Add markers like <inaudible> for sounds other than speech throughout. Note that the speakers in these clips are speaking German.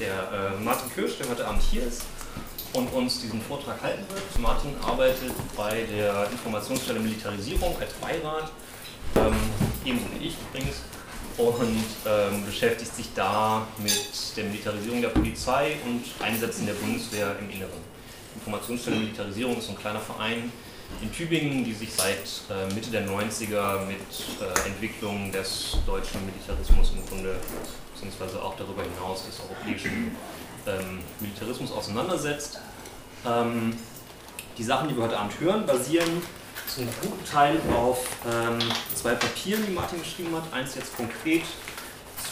der äh, Martin Kirsch, der heute Abend hier ist und uns diesen Vortrag halten wird. Martin arbeitet bei der Informationsstelle Militarisierung als Beirat, ähm, ebenso wie ich übrigens, und ähm, beschäftigt sich da mit der Militarisierung der Polizei und Einsätzen der Bundeswehr im Inneren. Informationsstelle Militarisierung ist so ein kleiner Verein in Tübingen, die sich seit äh, Mitte der 90er mit äh, Entwicklung des deutschen Militarismus im Grunde, beziehungsweise auch darüber hinaus des europäischen ähm, Militarismus auseinandersetzt. Ähm, die Sachen, die wir heute Abend hören, basieren zum guten Teil auf ähm, zwei Papieren, die Martin geschrieben hat. Eins jetzt konkret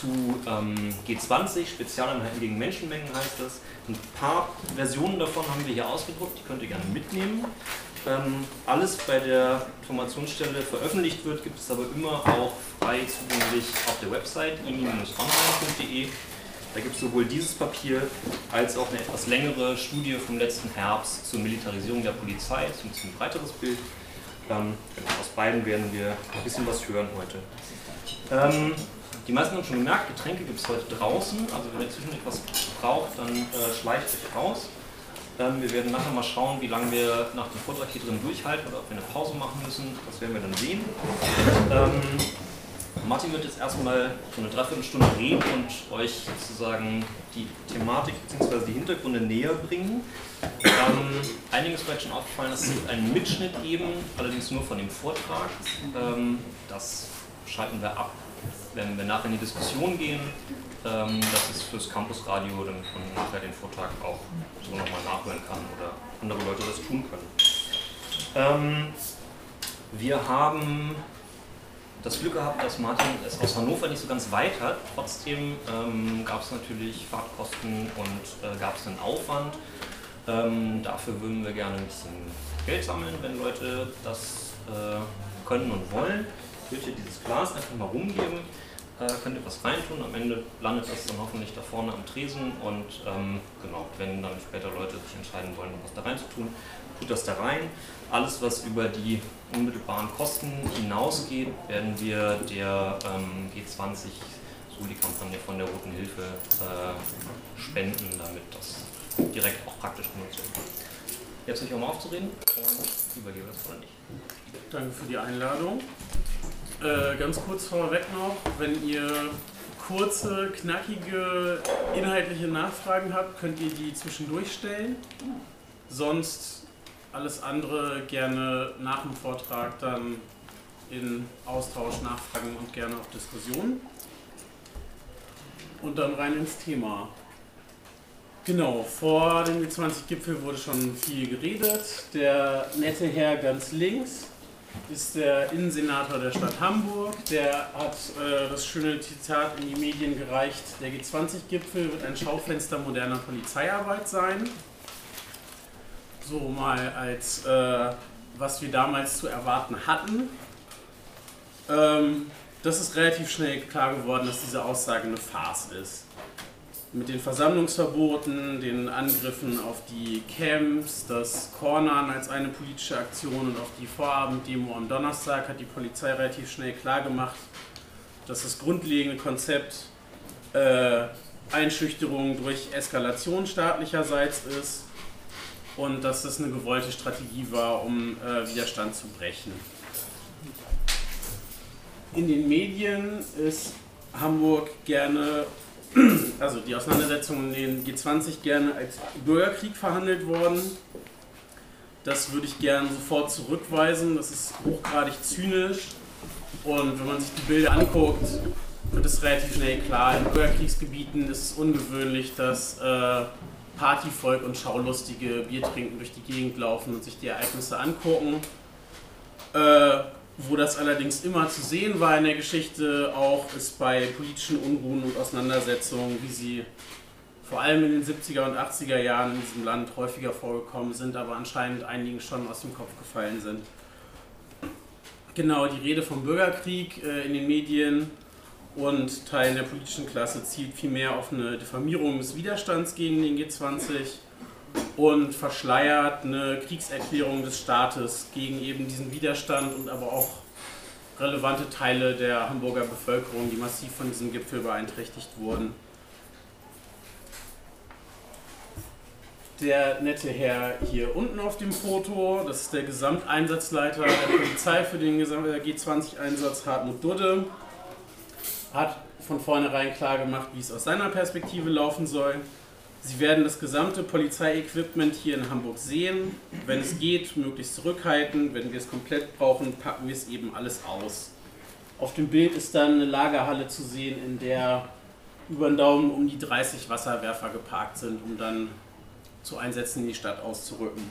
zu ähm, G20, Spezialeinheiten gegen Menschenmengen heißt das. Ein paar Versionen davon haben wir hier ausgedruckt, die könnt ihr gerne mitnehmen. Ähm, alles bei der Informationsstelle veröffentlicht wird, gibt es aber immer auch frei zugänglich auf der Website ini-online.de. Da gibt es sowohl dieses Papier als auch eine etwas längere Studie vom letzten Herbst zur Militarisierung der Polizei, das ist ein bisschen breiteres Bild. Ähm, genau, aus beiden werden wir ein bisschen was hören heute. Ähm, die meisten haben schon gemerkt, Getränke gibt es heute draußen. Also wenn ihr zwischendurch was braucht, dann äh, schleicht euch raus. Ähm, wir werden nachher mal schauen, wie lange wir nach dem Vortrag hier drin durchhalten oder ob wir eine Pause machen müssen. Das werden wir dann sehen. Ähm, Martin wird jetzt erstmal so eine Dreiviertelstunde reden und euch sozusagen die Thematik bzw. die Hintergründe näher bringen. Ähm, einigen vielleicht schon aufgefallen, es einen Mitschnitt geben, allerdings nur von dem Vortrag. Ähm, das schalten wir ab wenn wir nachher in die Diskussion gehen, ähm, das ist fürs Campusradio, damit man nachher den Vortrag auch so nochmal nachhören kann oder andere Leute das tun können. Ähm, wir haben das Glück gehabt, dass Martin es aus Hannover nicht so ganz weit hat. Trotzdem ähm, gab es natürlich Fahrtkosten und äh, gab es einen Aufwand. Ähm, dafür würden wir gerne ein bisschen Geld sammeln, wenn Leute das äh, können und wollen. Ich würde dieses Glas einfach mal rumgeben äh, könnt ihr was reintun. Am Ende landet das dann hoffentlich da vorne am Tresen und ähm, genau, wenn dann später Leute sich entscheiden wollen, was da rein zu tun, tut das da rein. Alles, was über die unmittelbaren Kosten hinausgeht, werden wir der ähm, G20, so die Kampagne von der Roten Hilfe, äh, spenden, damit das direkt auch praktisch genutzt kann. Jetzt euch auch mal aufzureden und übergebe das oder nicht. Danke für die Einladung. Äh, ganz kurz vorweg noch, wenn ihr kurze, knackige, inhaltliche Nachfragen habt, könnt ihr die zwischendurch stellen. Sonst alles andere gerne nach dem Vortrag dann in Austausch, Nachfragen und gerne auch Diskussionen. Und dann rein ins Thema. Genau, vor dem G20-Gipfel wurde schon viel geredet. Der nette Herr ganz links ist der Innensenator der Stadt Hamburg. Der hat äh, das schöne Zitat in die Medien gereicht, der G20-Gipfel wird ein Schaufenster moderner Polizeiarbeit sein. So mal als äh, was wir damals zu erwarten hatten. Ähm, das ist relativ schnell klar geworden, dass diese Aussage eine Farce ist mit den Versammlungsverboten, den Angriffen auf die Camps, das Cornern als eine politische Aktion und auf die Vorabenddemo am Donnerstag hat die Polizei relativ schnell klargemacht, dass das grundlegende Konzept äh, Einschüchterung durch Eskalation staatlicherseits ist und dass das eine gewollte Strategie war, um äh, Widerstand zu brechen. In den Medien ist Hamburg gerne also die Auseinandersetzungen in den G20 gerne als Bürgerkrieg verhandelt worden. Das würde ich gerne sofort zurückweisen. Das ist hochgradig zynisch. Und wenn man sich die Bilder anguckt, wird es relativ schnell klar. In Bürgerkriegsgebieten ist es ungewöhnlich, dass äh, Partyvolk und Schaulustige Bier trinken durch die Gegend laufen und sich die Ereignisse angucken. Äh, wo das allerdings immer zu sehen war in der Geschichte, auch ist bei politischen Unruhen und Auseinandersetzungen, wie sie vor allem in den 70er und 80er Jahren in diesem Land häufiger vorgekommen sind, aber anscheinend einigen schon aus dem Kopf gefallen sind. Genau, die Rede vom Bürgerkrieg äh, in den Medien und Teilen der politischen Klasse zielt vielmehr auf eine Diffamierung des Widerstands gegen den G20 und verschleiert eine Kriegserklärung des Staates gegen eben diesen Widerstand und aber auch relevante Teile der Hamburger Bevölkerung, die massiv von diesem Gipfel beeinträchtigt wurden. der nette Herr hier unten auf dem Foto, das ist der Gesamteinsatzleiter der Polizei für den G20-Einsatz, Hartmut Dudde, hat von vornherein klar gemacht, wie es aus seiner Perspektive laufen soll. Sie werden das gesamte Polizeiequipment hier in Hamburg sehen. Wenn es geht, möglichst zurückhalten. Wenn wir es komplett brauchen, packen wir es eben alles aus. Auf dem Bild ist dann eine Lagerhalle zu sehen, in der über den Daumen um die 30 Wasserwerfer geparkt sind, um dann zu Einsätzen in die Stadt auszurücken.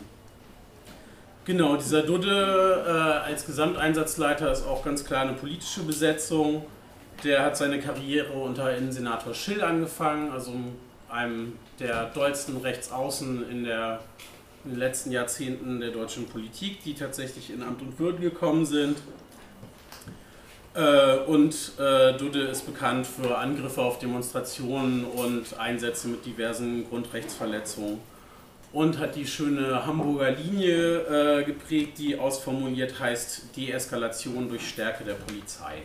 Genau, dieser Dudde äh, als Gesamteinsatzleiter ist auch ganz klar eine politische Besetzung. Der hat seine Karriere unter Innensenator Schill angefangen, also einem der dollsten Rechtsaußen in, der, in den letzten Jahrzehnten der deutschen Politik, die tatsächlich in Amt und Würden gekommen sind. Äh, und äh, Dudde ist bekannt für Angriffe auf Demonstrationen und Einsätze mit diversen Grundrechtsverletzungen und hat die schöne Hamburger Linie äh, geprägt, die ausformuliert heißt Deeskalation durch Stärke der Polizei.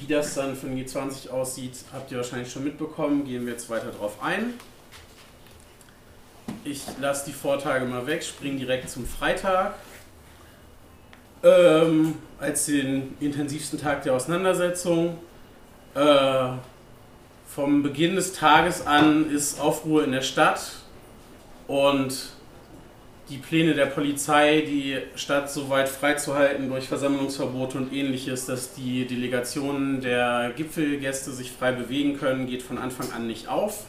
Wie das dann den G20 aussieht, habt ihr wahrscheinlich schon mitbekommen, gehen wir jetzt weiter drauf ein. Ich lasse die Vortage mal weg, springe direkt zum Freitag. Ähm, als den intensivsten Tag der Auseinandersetzung. Äh, vom Beginn des Tages an ist Aufruhr in der Stadt und die Pläne der Polizei, die Stadt so weit freizuhalten durch Versammlungsverbote und ähnliches, dass die Delegationen der Gipfelgäste sich frei bewegen können, geht von Anfang an nicht auf.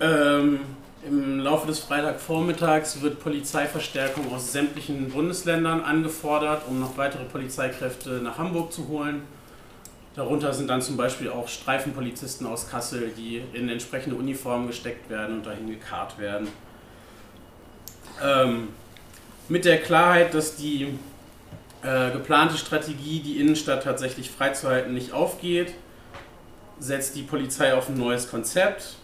Ähm, Im Laufe des Freitagvormittags wird Polizeiverstärkung aus sämtlichen Bundesländern angefordert, um noch weitere Polizeikräfte nach Hamburg zu holen. Darunter sind dann zum Beispiel auch Streifenpolizisten aus Kassel, die in entsprechende Uniformen gesteckt werden und dahin gekarrt werden. Ähm, mit der Klarheit, dass die äh, geplante Strategie, die Innenstadt tatsächlich freizuhalten, nicht aufgeht, setzt die Polizei auf ein neues Konzept.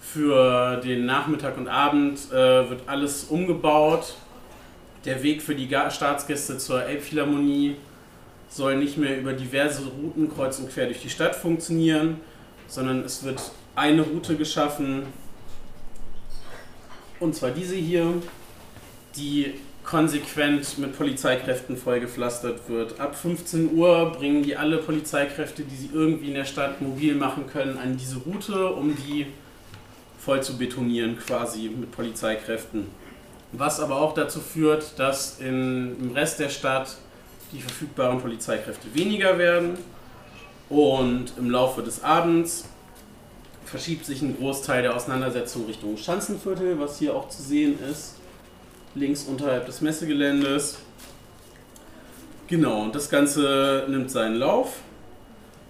Für den Nachmittag und Abend äh, wird alles umgebaut. Der Weg für die Staatsgäste zur Elbphilharmonie soll nicht mehr über diverse Routen kreuz und quer durch die Stadt funktionieren, sondern es wird eine Route geschaffen, und zwar diese hier, die konsequent mit Polizeikräften vollgepflastert wird. Ab 15 Uhr bringen die alle Polizeikräfte, die sie irgendwie in der Stadt mobil machen können, an diese Route, um die voll zu betonieren quasi mit Polizeikräften. Was aber auch dazu führt, dass in, im Rest der Stadt die verfügbaren Polizeikräfte weniger werden und im Laufe des Abends verschiebt sich ein Großteil der Auseinandersetzung Richtung Schanzenviertel, was hier auch zu sehen ist, links unterhalb des Messegeländes. Genau, und das Ganze nimmt seinen Lauf.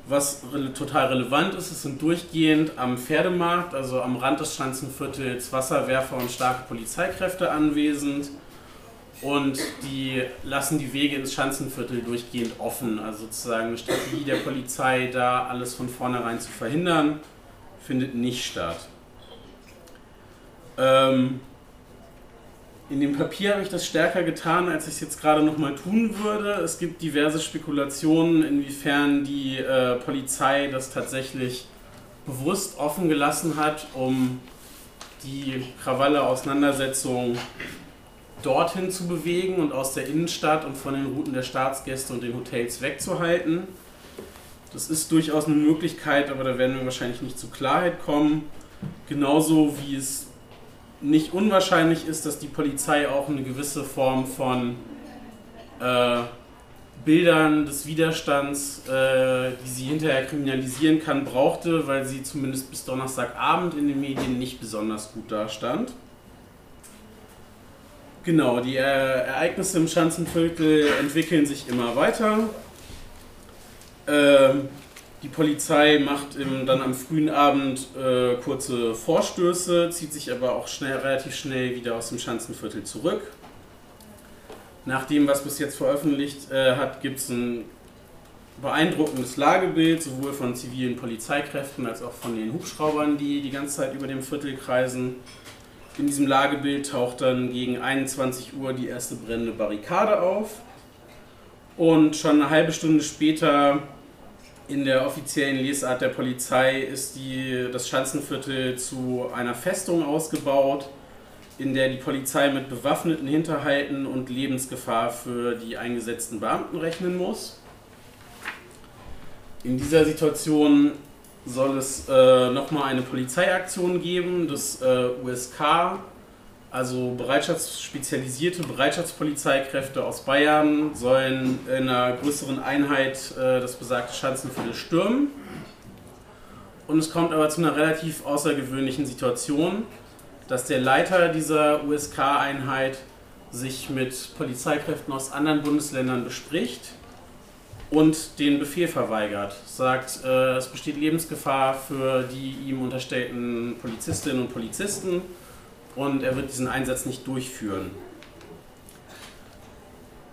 Was total relevant ist, es sind durchgehend am Pferdemarkt, also am Rand des Schanzenviertels, Wasserwerfer und starke Polizeikräfte anwesend und die lassen die Wege ins Schanzenviertel durchgehend offen. Also sozusagen eine Strategie der Polizei, da alles von vornherein zu verhindern, findet nicht statt. Ähm, in dem Papier habe ich das stärker getan, als ich es jetzt gerade nochmal tun würde. Es gibt diverse Spekulationen, inwiefern die äh, Polizei das tatsächlich bewusst offen gelassen hat, um die Krawalle-Auseinandersetzung dorthin zu bewegen und aus der Innenstadt und von den Routen der Staatsgäste und den Hotels wegzuhalten. Das ist durchaus eine Möglichkeit, aber da werden wir wahrscheinlich nicht zur Klarheit kommen. Genauso wie es nicht unwahrscheinlich ist, dass die Polizei auch eine gewisse Form von äh, Bildern des Widerstands, äh, die sie hinterher kriminalisieren kann, brauchte, weil sie zumindest bis Donnerstagabend in den Medien nicht besonders gut dastand. Genau, die äh, Ereignisse im Schanzenviertel entwickeln sich immer weiter. Ähm, die Polizei macht im, dann am frühen Abend äh, kurze Vorstöße, zieht sich aber auch schnell, relativ schnell wieder aus dem Schanzenviertel zurück. Nach dem, was bis jetzt veröffentlicht äh, hat, gibt es ein beeindruckendes Lagebild, sowohl von zivilen Polizeikräften als auch von den Hubschraubern, die die ganze Zeit über dem Viertel kreisen. In diesem Lagebild taucht dann gegen 21 Uhr die erste brennende Barrikade auf. Und schon eine halbe Stunde später In der offiziellen Lesart der Polizei ist die, das Schanzenviertel zu einer Festung ausgebaut, in der die Polizei mit bewaffneten Hinterhalten und Lebensgefahr für die eingesetzten Beamten rechnen muss. In dieser Situation soll es äh, nochmal eine Polizeiaktion geben, das äh, USK, also Bereitschafts spezialisierte Bereitschaftspolizeikräfte aus Bayern, sollen in einer größeren Einheit äh, das besagte Schanzenviertel stürmen. Und es kommt aber zu einer relativ außergewöhnlichen Situation, dass der Leiter dieser USK-Einheit sich mit Polizeikräften aus anderen Bundesländern bespricht und den Befehl verweigert. Sagt, äh, es besteht Lebensgefahr für die ihm unterstellten Polizistinnen und Polizisten und er wird diesen Einsatz nicht durchführen.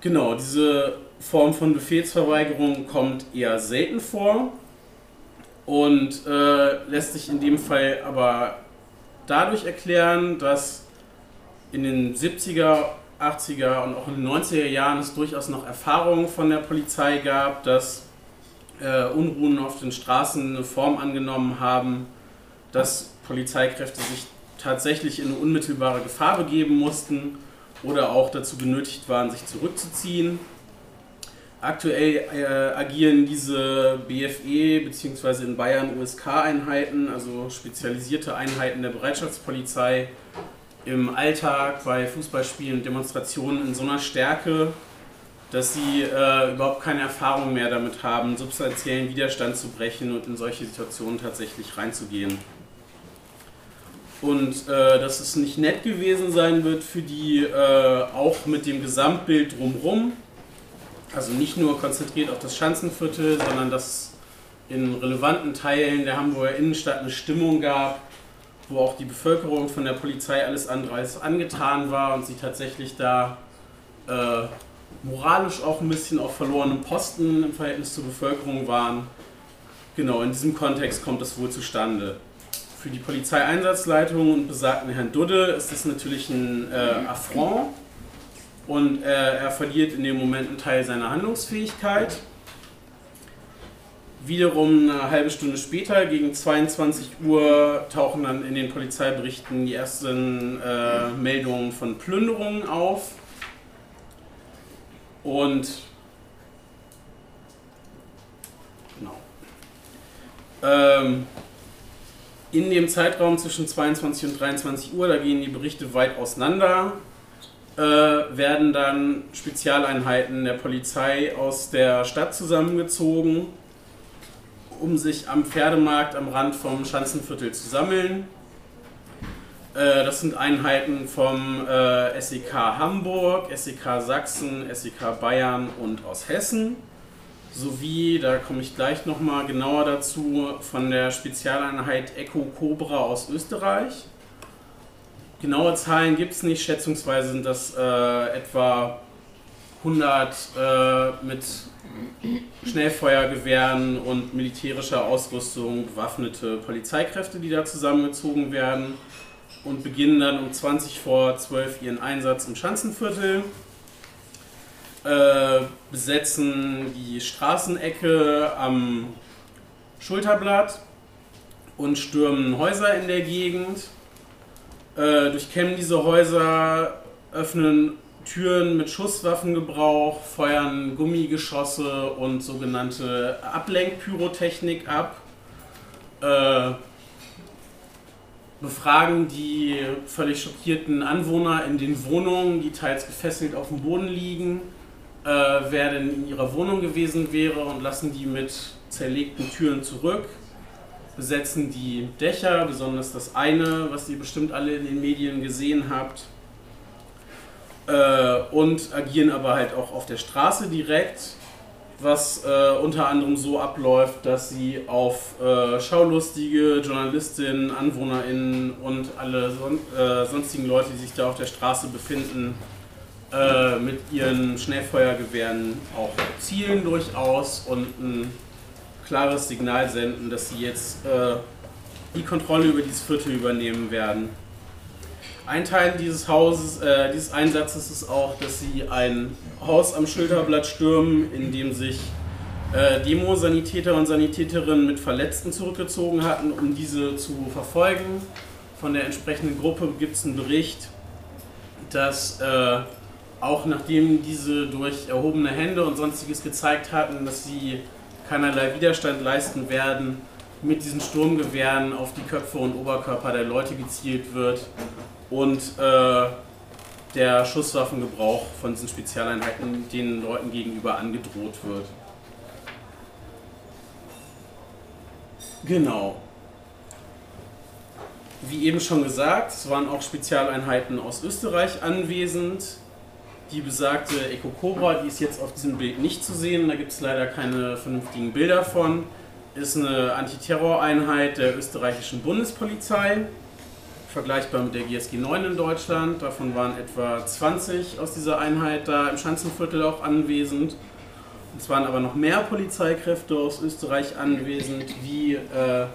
Genau, diese Form von Befehlsverweigerung kommt eher selten vor und äh, lässt sich in dem Fall aber dadurch erklären, dass in den 70er 80er und auch in den 90er Jahren es durchaus noch Erfahrungen von der Polizei gab, dass äh, Unruhen auf den Straßen eine Form angenommen haben, dass Polizeikräfte sich tatsächlich in eine unmittelbare Gefahr begeben mussten oder auch dazu genötigt waren, sich zurückzuziehen. Aktuell äh, agieren diese BFE bzw. in Bayern USK-Einheiten, also spezialisierte Einheiten der Bereitschaftspolizei, im Alltag bei Fußballspielen und Demonstrationen in so einer Stärke, dass sie äh, überhaupt keine Erfahrung mehr damit haben, substanziellen Widerstand zu brechen und in solche Situationen tatsächlich reinzugehen. Und äh, dass es nicht nett gewesen sein wird für die, äh, auch mit dem Gesamtbild drumherum. Also nicht nur konzentriert auf das Schanzenviertel, sondern dass in relevanten Teilen der Hamburger Innenstadt eine Stimmung gab, wo auch die Bevölkerung von der Polizei alles andere als angetan war und sie tatsächlich da äh, moralisch auch ein bisschen auf verlorenem Posten im Verhältnis zur Bevölkerung waren. Genau, in diesem Kontext kommt das wohl zustande. Für die Polizeieinsatzleitung und besagten Herrn Dudde ist das natürlich ein äh, Affront und äh, er verliert in dem Moment einen Teil seiner Handlungsfähigkeit. Wiederum eine halbe Stunde später, gegen 22 Uhr, tauchen dann in den Polizeiberichten die ersten äh, Meldungen von Plünderungen auf. Und genau. Ähm, in dem Zeitraum zwischen 22 und 23 Uhr, da gehen die Berichte weit auseinander, äh, werden dann Spezialeinheiten der Polizei aus der Stadt zusammengezogen um sich am Pferdemarkt am Rand vom Schanzenviertel zu sammeln. Äh, das sind Einheiten vom äh, SEK Hamburg, SEK Sachsen, SEK Bayern und aus Hessen. Sowie, da komme ich gleich nochmal genauer dazu, von der Spezialeinheit Echo Cobra aus Österreich. Genaue Zahlen gibt es nicht, schätzungsweise sind das äh, etwa 100 äh, mit Schnellfeuergewehren und militärischer Ausrüstung bewaffnete Polizeikräfte, die da zusammengezogen werden und beginnen dann um 20 vor 12 ihren Einsatz im Schanzenviertel, äh, besetzen die Straßenecke am Schulterblatt und stürmen Häuser in der Gegend, äh, durchkämmen diese Häuser, öffnen Türen mit Schusswaffengebrauch, feuern Gummigeschosse und sogenannte Ablenkpyrotechnik ab, äh, befragen die völlig schockierten Anwohner in den Wohnungen, die teils gefesselt auf dem Boden liegen, äh, wer denn in ihrer Wohnung gewesen wäre und lassen die mit zerlegten Türen zurück, besetzen die Dächer, besonders das eine, was ihr bestimmt alle in den Medien gesehen habt äh, und agieren aber halt auch auf der Straße direkt, was äh, unter anderem so abläuft, dass sie auf äh, Schaulustige, Journalistinnen, AnwohnerInnen und alle son äh, sonstigen Leute, die sich da auf der Straße befinden, äh, mit ihren Schnellfeuergewehren auch zielen durchaus und ein klares Signal senden, dass sie jetzt äh, die Kontrolle über dieses Viertel übernehmen werden. Ein Teil dieses Hauses, äh, dieses Einsatzes ist auch, dass sie ein Haus am Schilderblatt stürmen, in dem sich äh, Demo-Sanitäter und Sanitäterinnen mit Verletzten zurückgezogen hatten, um diese zu verfolgen. Von der entsprechenden Gruppe gibt es einen Bericht, dass äh, auch nachdem diese durch erhobene Hände und sonstiges gezeigt hatten, dass sie keinerlei Widerstand leisten werden, mit diesen Sturmgewehren auf die Köpfe und Oberkörper der Leute gezielt wird und äh, der Schusswaffengebrauch von diesen Spezialeinheiten den Leuten gegenüber angedroht wird. Genau. Wie eben schon gesagt, es waren auch Spezialeinheiten aus Österreich anwesend. Die besagte Eco Cobra, die ist jetzt auf diesem Bild nicht zu sehen, da gibt es leider keine vernünftigen Bilder von, ist eine Antiterroreinheit der österreichischen Bundespolizei, vergleichbar mit der GSG 9 in Deutschland. Davon waren etwa 20 aus dieser Einheit da im Schanzenviertel auch anwesend. Es waren aber noch mehr Polizeikräfte aus Österreich anwesend, wie äh,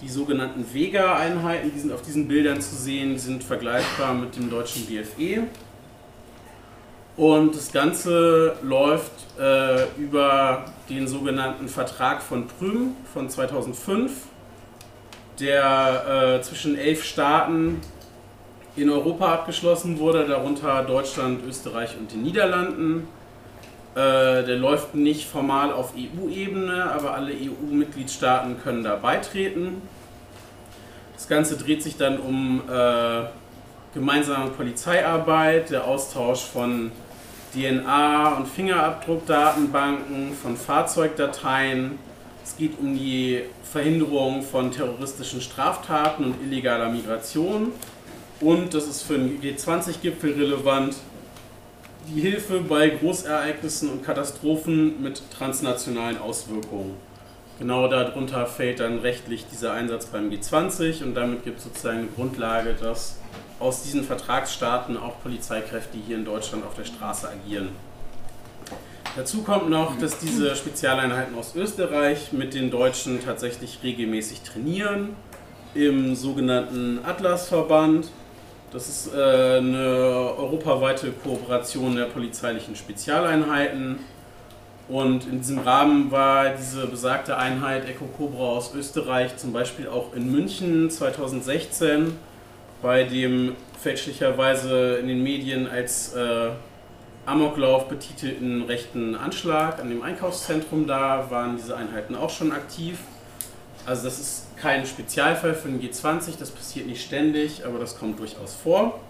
die sogenannten Vega-Einheiten, die sind auf diesen Bildern zu sehen, sind vergleichbar mit dem deutschen BFE. Und das Ganze läuft äh, über den sogenannten Vertrag von Prüm von 2005, der äh, zwischen elf Staaten in Europa abgeschlossen wurde, darunter Deutschland, Österreich und den Niederlanden. Äh, der läuft nicht formal auf EU-Ebene, aber alle EU-Mitgliedstaaten können da beitreten. Das Ganze dreht sich dann um äh, gemeinsame Polizeiarbeit, der Austausch von DNA- und Fingerabdruckdatenbanken, von Fahrzeugdateien. Es geht um die Verhinderung von terroristischen Straftaten und illegaler Migration. Und das ist für den G20-Gipfel relevant, die Hilfe bei Großereignissen und Katastrophen mit transnationalen Auswirkungen. Genau darunter fällt dann rechtlich dieser Einsatz beim G20 und damit gibt es sozusagen eine Grundlage, dass aus diesen Vertragsstaaten auch Polizeikräfte hier in Deutschland auf der Straße agieren. Dazu kommt noch, dass diese Spezialeinheiten aus Österreich mit den Deutschen tatsächlich regelmäßig trainieren im sogenannten Atlas-Verband das ist äh, eine europaweite Kooperation der polizeilichen Spezialeinheiten. Und in diesem Rahmen war diese besagte Einheit Eco Cobra aus Österreich zum Beispiel auch in München 2016 bei dem fälschlicherweise in den Medien als äh, Amoklauf betitelten rechten Anschlag an dem Einkaufszentrum da, waren diese Einheiten auch schon aktiv. Also das ist kein Spezialfall für den G20, das passiert nicht ständig, aber das kommt durchaus vor.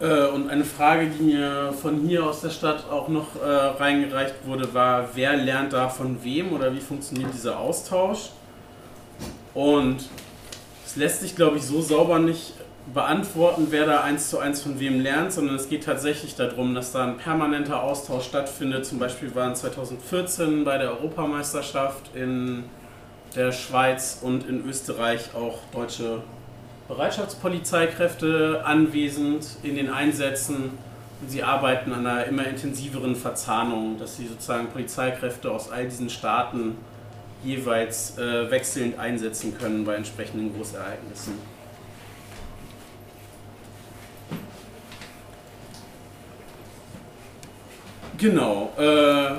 Äh, und eine Frage, die mir von hier aus der Stadt auch noch äh, reingereicht wurde, war, wer lernt da von wem oder wie funktioniert dieser Austausch? Und es lässt sich, glaube ich, so sauber nicht beantworten, wer da eins zu eins von wem lernt, sondern es geht tatsächlich darum, dass da ein permanenter Austausch stattfindet. Zum Beispiel waren 2014 bei der Europameisterschaft in der Schweiz und in Österreich auch deutsche Bereitschaftspolizeikräfte anwesend in den Einsätzen. Und sie arbeiten an einer immer intensiveren Verzahnung, dass sie sozusagen Polizeikräfte aus all diesen Staaten jeweils äh, wechselnd einsetzen können bei entsprechenden Großereignissen. Genau. Äh,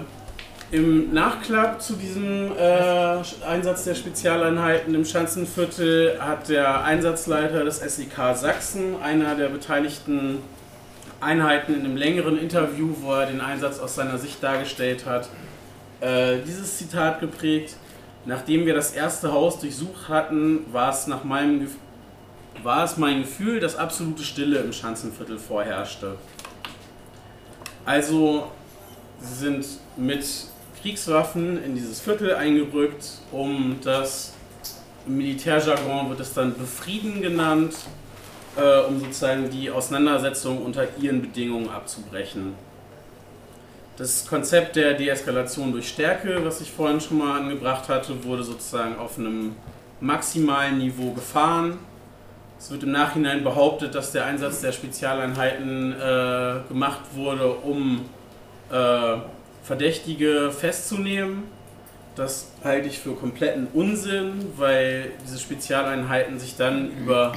im Nachklapp zu diesem äh, Einsatz der Spezialeinheiten im Schanzenviertel hat der Einsatzleiter des SEK Sachsen, einer der beteiligten Einheiten, in einem längeren Interview, wo er den Einsatz aus seiner Sicht dargestellt hat, äh, dieses Zitat geprägt. Nachdem wir das erste Haus durchsucht hatten, war es nach meinem war es mein Gefühl, dass absolute Stille im Schanzenviertel vorherrschte. Also sie sind mit Kriegswaffen in dieses Viertel eingerückt, um das im Militärjargon wird es dann Befrieden genannt, äh, um sozusagen die Auseinandersetzung unter ihren Bedingungen abzubrechen. Das Konzept der Deeskalation durch Stärke, was ich vorhin schon mal angebracht hatte, wurde sozusagen auf einem maximalen Niveau gefahren. Es wird im Nachhinein behauptet, dass der Einsatz der Spezialeinheiten äh, gemacht wurde, um äh, Verdächtige festzunehmen. Das halte ich für kompletten Unsinn, weil diese Spezialeinheiten sich dann über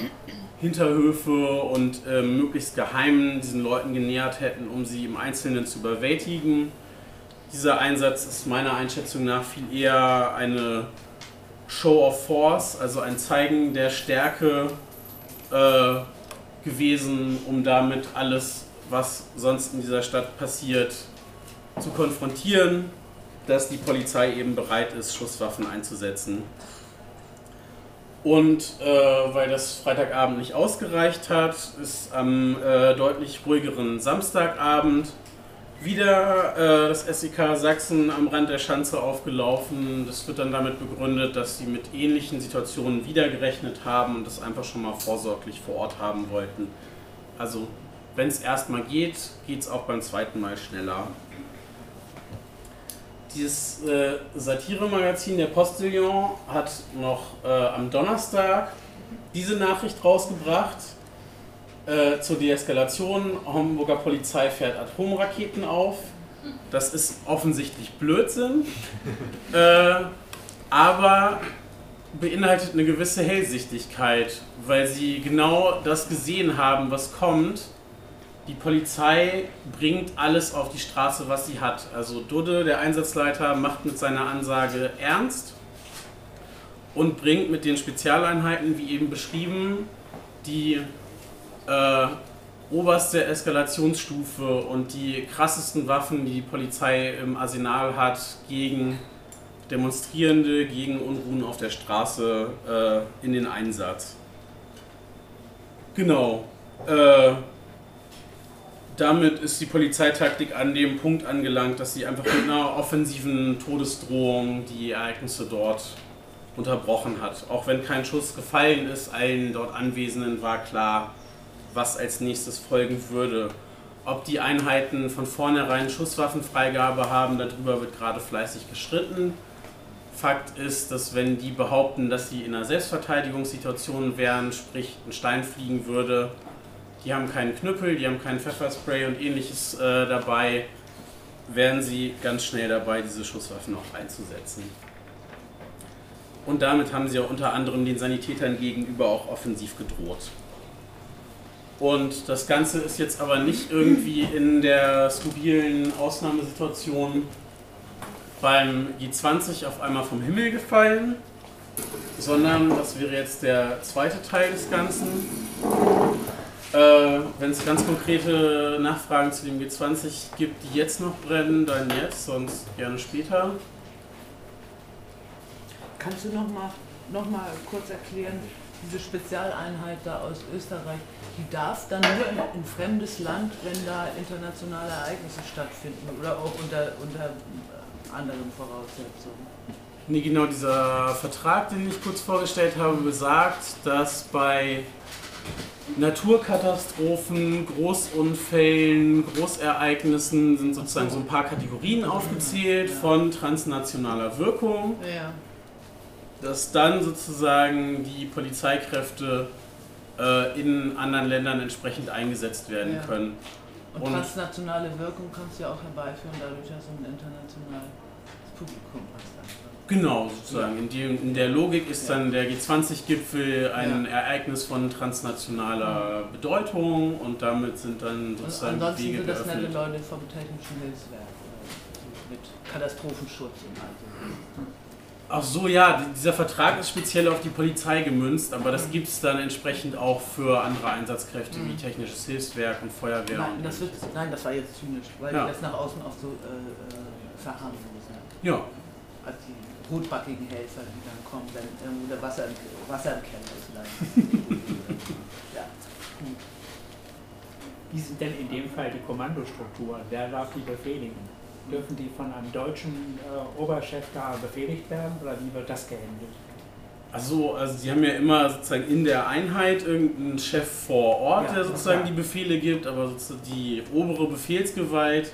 Hinterhöfe und äh, möglichst geheim diesen Leuten genähert hätten, um sie im Einzelnen zu überwältigen. Dieser Einsatz ist meiner Einschätzung nach viel eher eine Show of Force, also ein Zeigen der Stärke äh, gewesen, um damit alles, was sonst in dieser Stadt passiert, zu konfrontieren, dass die Polizei eben bereit ist, Schusswaffen einzusetzen. Und äh, weil das Freitagabend nicht ausgereicht hat, ist am äh, deutlich ruhigeren Samstagabend wieder äh, das SEK Sachsen am Rand der Schanze aufgelaufen. Das wird dann damit begründet, dass sie mit ähnlichen Situationen wiedergerechnet haben und das einfach schon mal vorsorglich vor Ort haben wollten. Also wenn es erstmal geht, geht es auch beim zweiten Mal schneller. Dieses äh, Satire-Magazin Der Postillon hat noch äh, am Donnerstag diese Nachricht rausgebracht äh, zur Deeskalation. Hamburger Polizei fährt Atomraketen auf. Das ist offensichtlich Blödsinn, <laughs> äh, aber beinhaltet eine gewisse Hellsichtigkeit, weil sie genau das gesehen haben, was kommt die Polizei bringt alles auf die Straße, was sie hat. Also Dudde, der Einsatzleiter, macht mit seiner Ansage ernst und bringt mit den Spezialeinheiten, wie eben beschrieben, die äh, oberste Eskalationsstufe und die krassesten Waffen, die die Polizei im Arsenal hat, gegen Demonstrierende, gegen Unruhen auf der Straße äh, in den Einsatz. Genau. Äh, damit ist die Polizeitaktik an dem Punkt angelangt, dass sie einfach mit einer offensiven Todesdrohung die Ereignisse dort unterbrochen hat. Auch wenn kein Schuss gefallen ist, allen dort Anwesenden war klar, was als nächstes folgen würde. Ob die Einheiten von vornherein Schusswaffenfreigabe haben, darüber wird gerade fleißig gestritten. Fakt ist, dass wenn die behaupten, dass sie in einer Selbstverteidigungssituation wären, sprich ein Stein fliegen würde, die haben keinen Knüppel, die haben keinen Pfefferspray und ähnliches äh, dabei, wären sie ganz schnell dabei, diese Schusswaffen auch einzusetzen. Und damit haben sie auch unter anderem den Sanitätern gegenüber auch offensiv gedroht. Und das Ganze ist jetzt aber nicht irgendwie in der skurrilen Ausnahmesituation beim G20 auf einmal vom Himmel gefallen, sondern das wäre jetzt der zweite Teil des Ganzen. Äh, Wenn es ganz konkrete Nachfragen zu dem G20 gibt, die jetzt noch brennen, dann jetzt, sonst gerne später. Kannst du noch mal, noch mal kurz erklären, diese Spezialeinheit da aus Österreich, die darf dann nur in ein fremdes Land, wenn da internationale Ereignisse stattfinden oder auch unter, unter anderen Voraussetzungen? Nee, genau, dieser Vertrag, den ich kurz vorgestellt habe, besagt, dass bei Naturkatastrophen, Großunfällen, Großereignissen sind sozusagen so ein paar Kategorien aufgezählt von transnationaler Wirkung, Ja. dass dann sozusagen die Polizeikräfte äh, in anderen Ländern entsprechend eingesetzt werden Ja. können. Und, Und- transnationale Wirkung kannst du ja auch herbeiführen, dadurch, dass du ein internationales Publikum hast. Genau, sozusagen. In, dem, in der Logik ist dann der G20-Gipfel ein Ja. Ereignis von transnationaler Bedeutung und damit sind dann Und sozusagen die ansonsten Wege sind das nette geöffnet. Leute vom Technischen Hilfswerk oder mit Katastrophenschutz und all so. Ach so, ja, dieser Vertrag ist speziell auf die Polizei gemünzt, aber das gibt es dann entsprechend auch für andere Einsatzkräfte wie Mhm. Technisches Hilfswerk und Feuerwehr. Nein, und das wird, nein, das war jetzt zynisch, weil Ja. die das nach außen auch so äh, äh, verharmlosen. ja, Als die rotbackigen Helfer, die dann kommen, wenn irgendwo der Wasser im, Wasser im Keller ist. Leider. <laughs> ja. Wie sind denn in dem Fall die Kommandostrukturen? Wer darf die befehligen? Dürfen die von einem deutschen äh, Oberchef da befehligt werden oder wie wird das gehandelt? also, also sie haben ja immer sozusagen in der Einheit irgendeinen Chef vor Ort, Ja, der sozusagen die Befehle gibt, aber sozusagen die obere Befehlsgewalt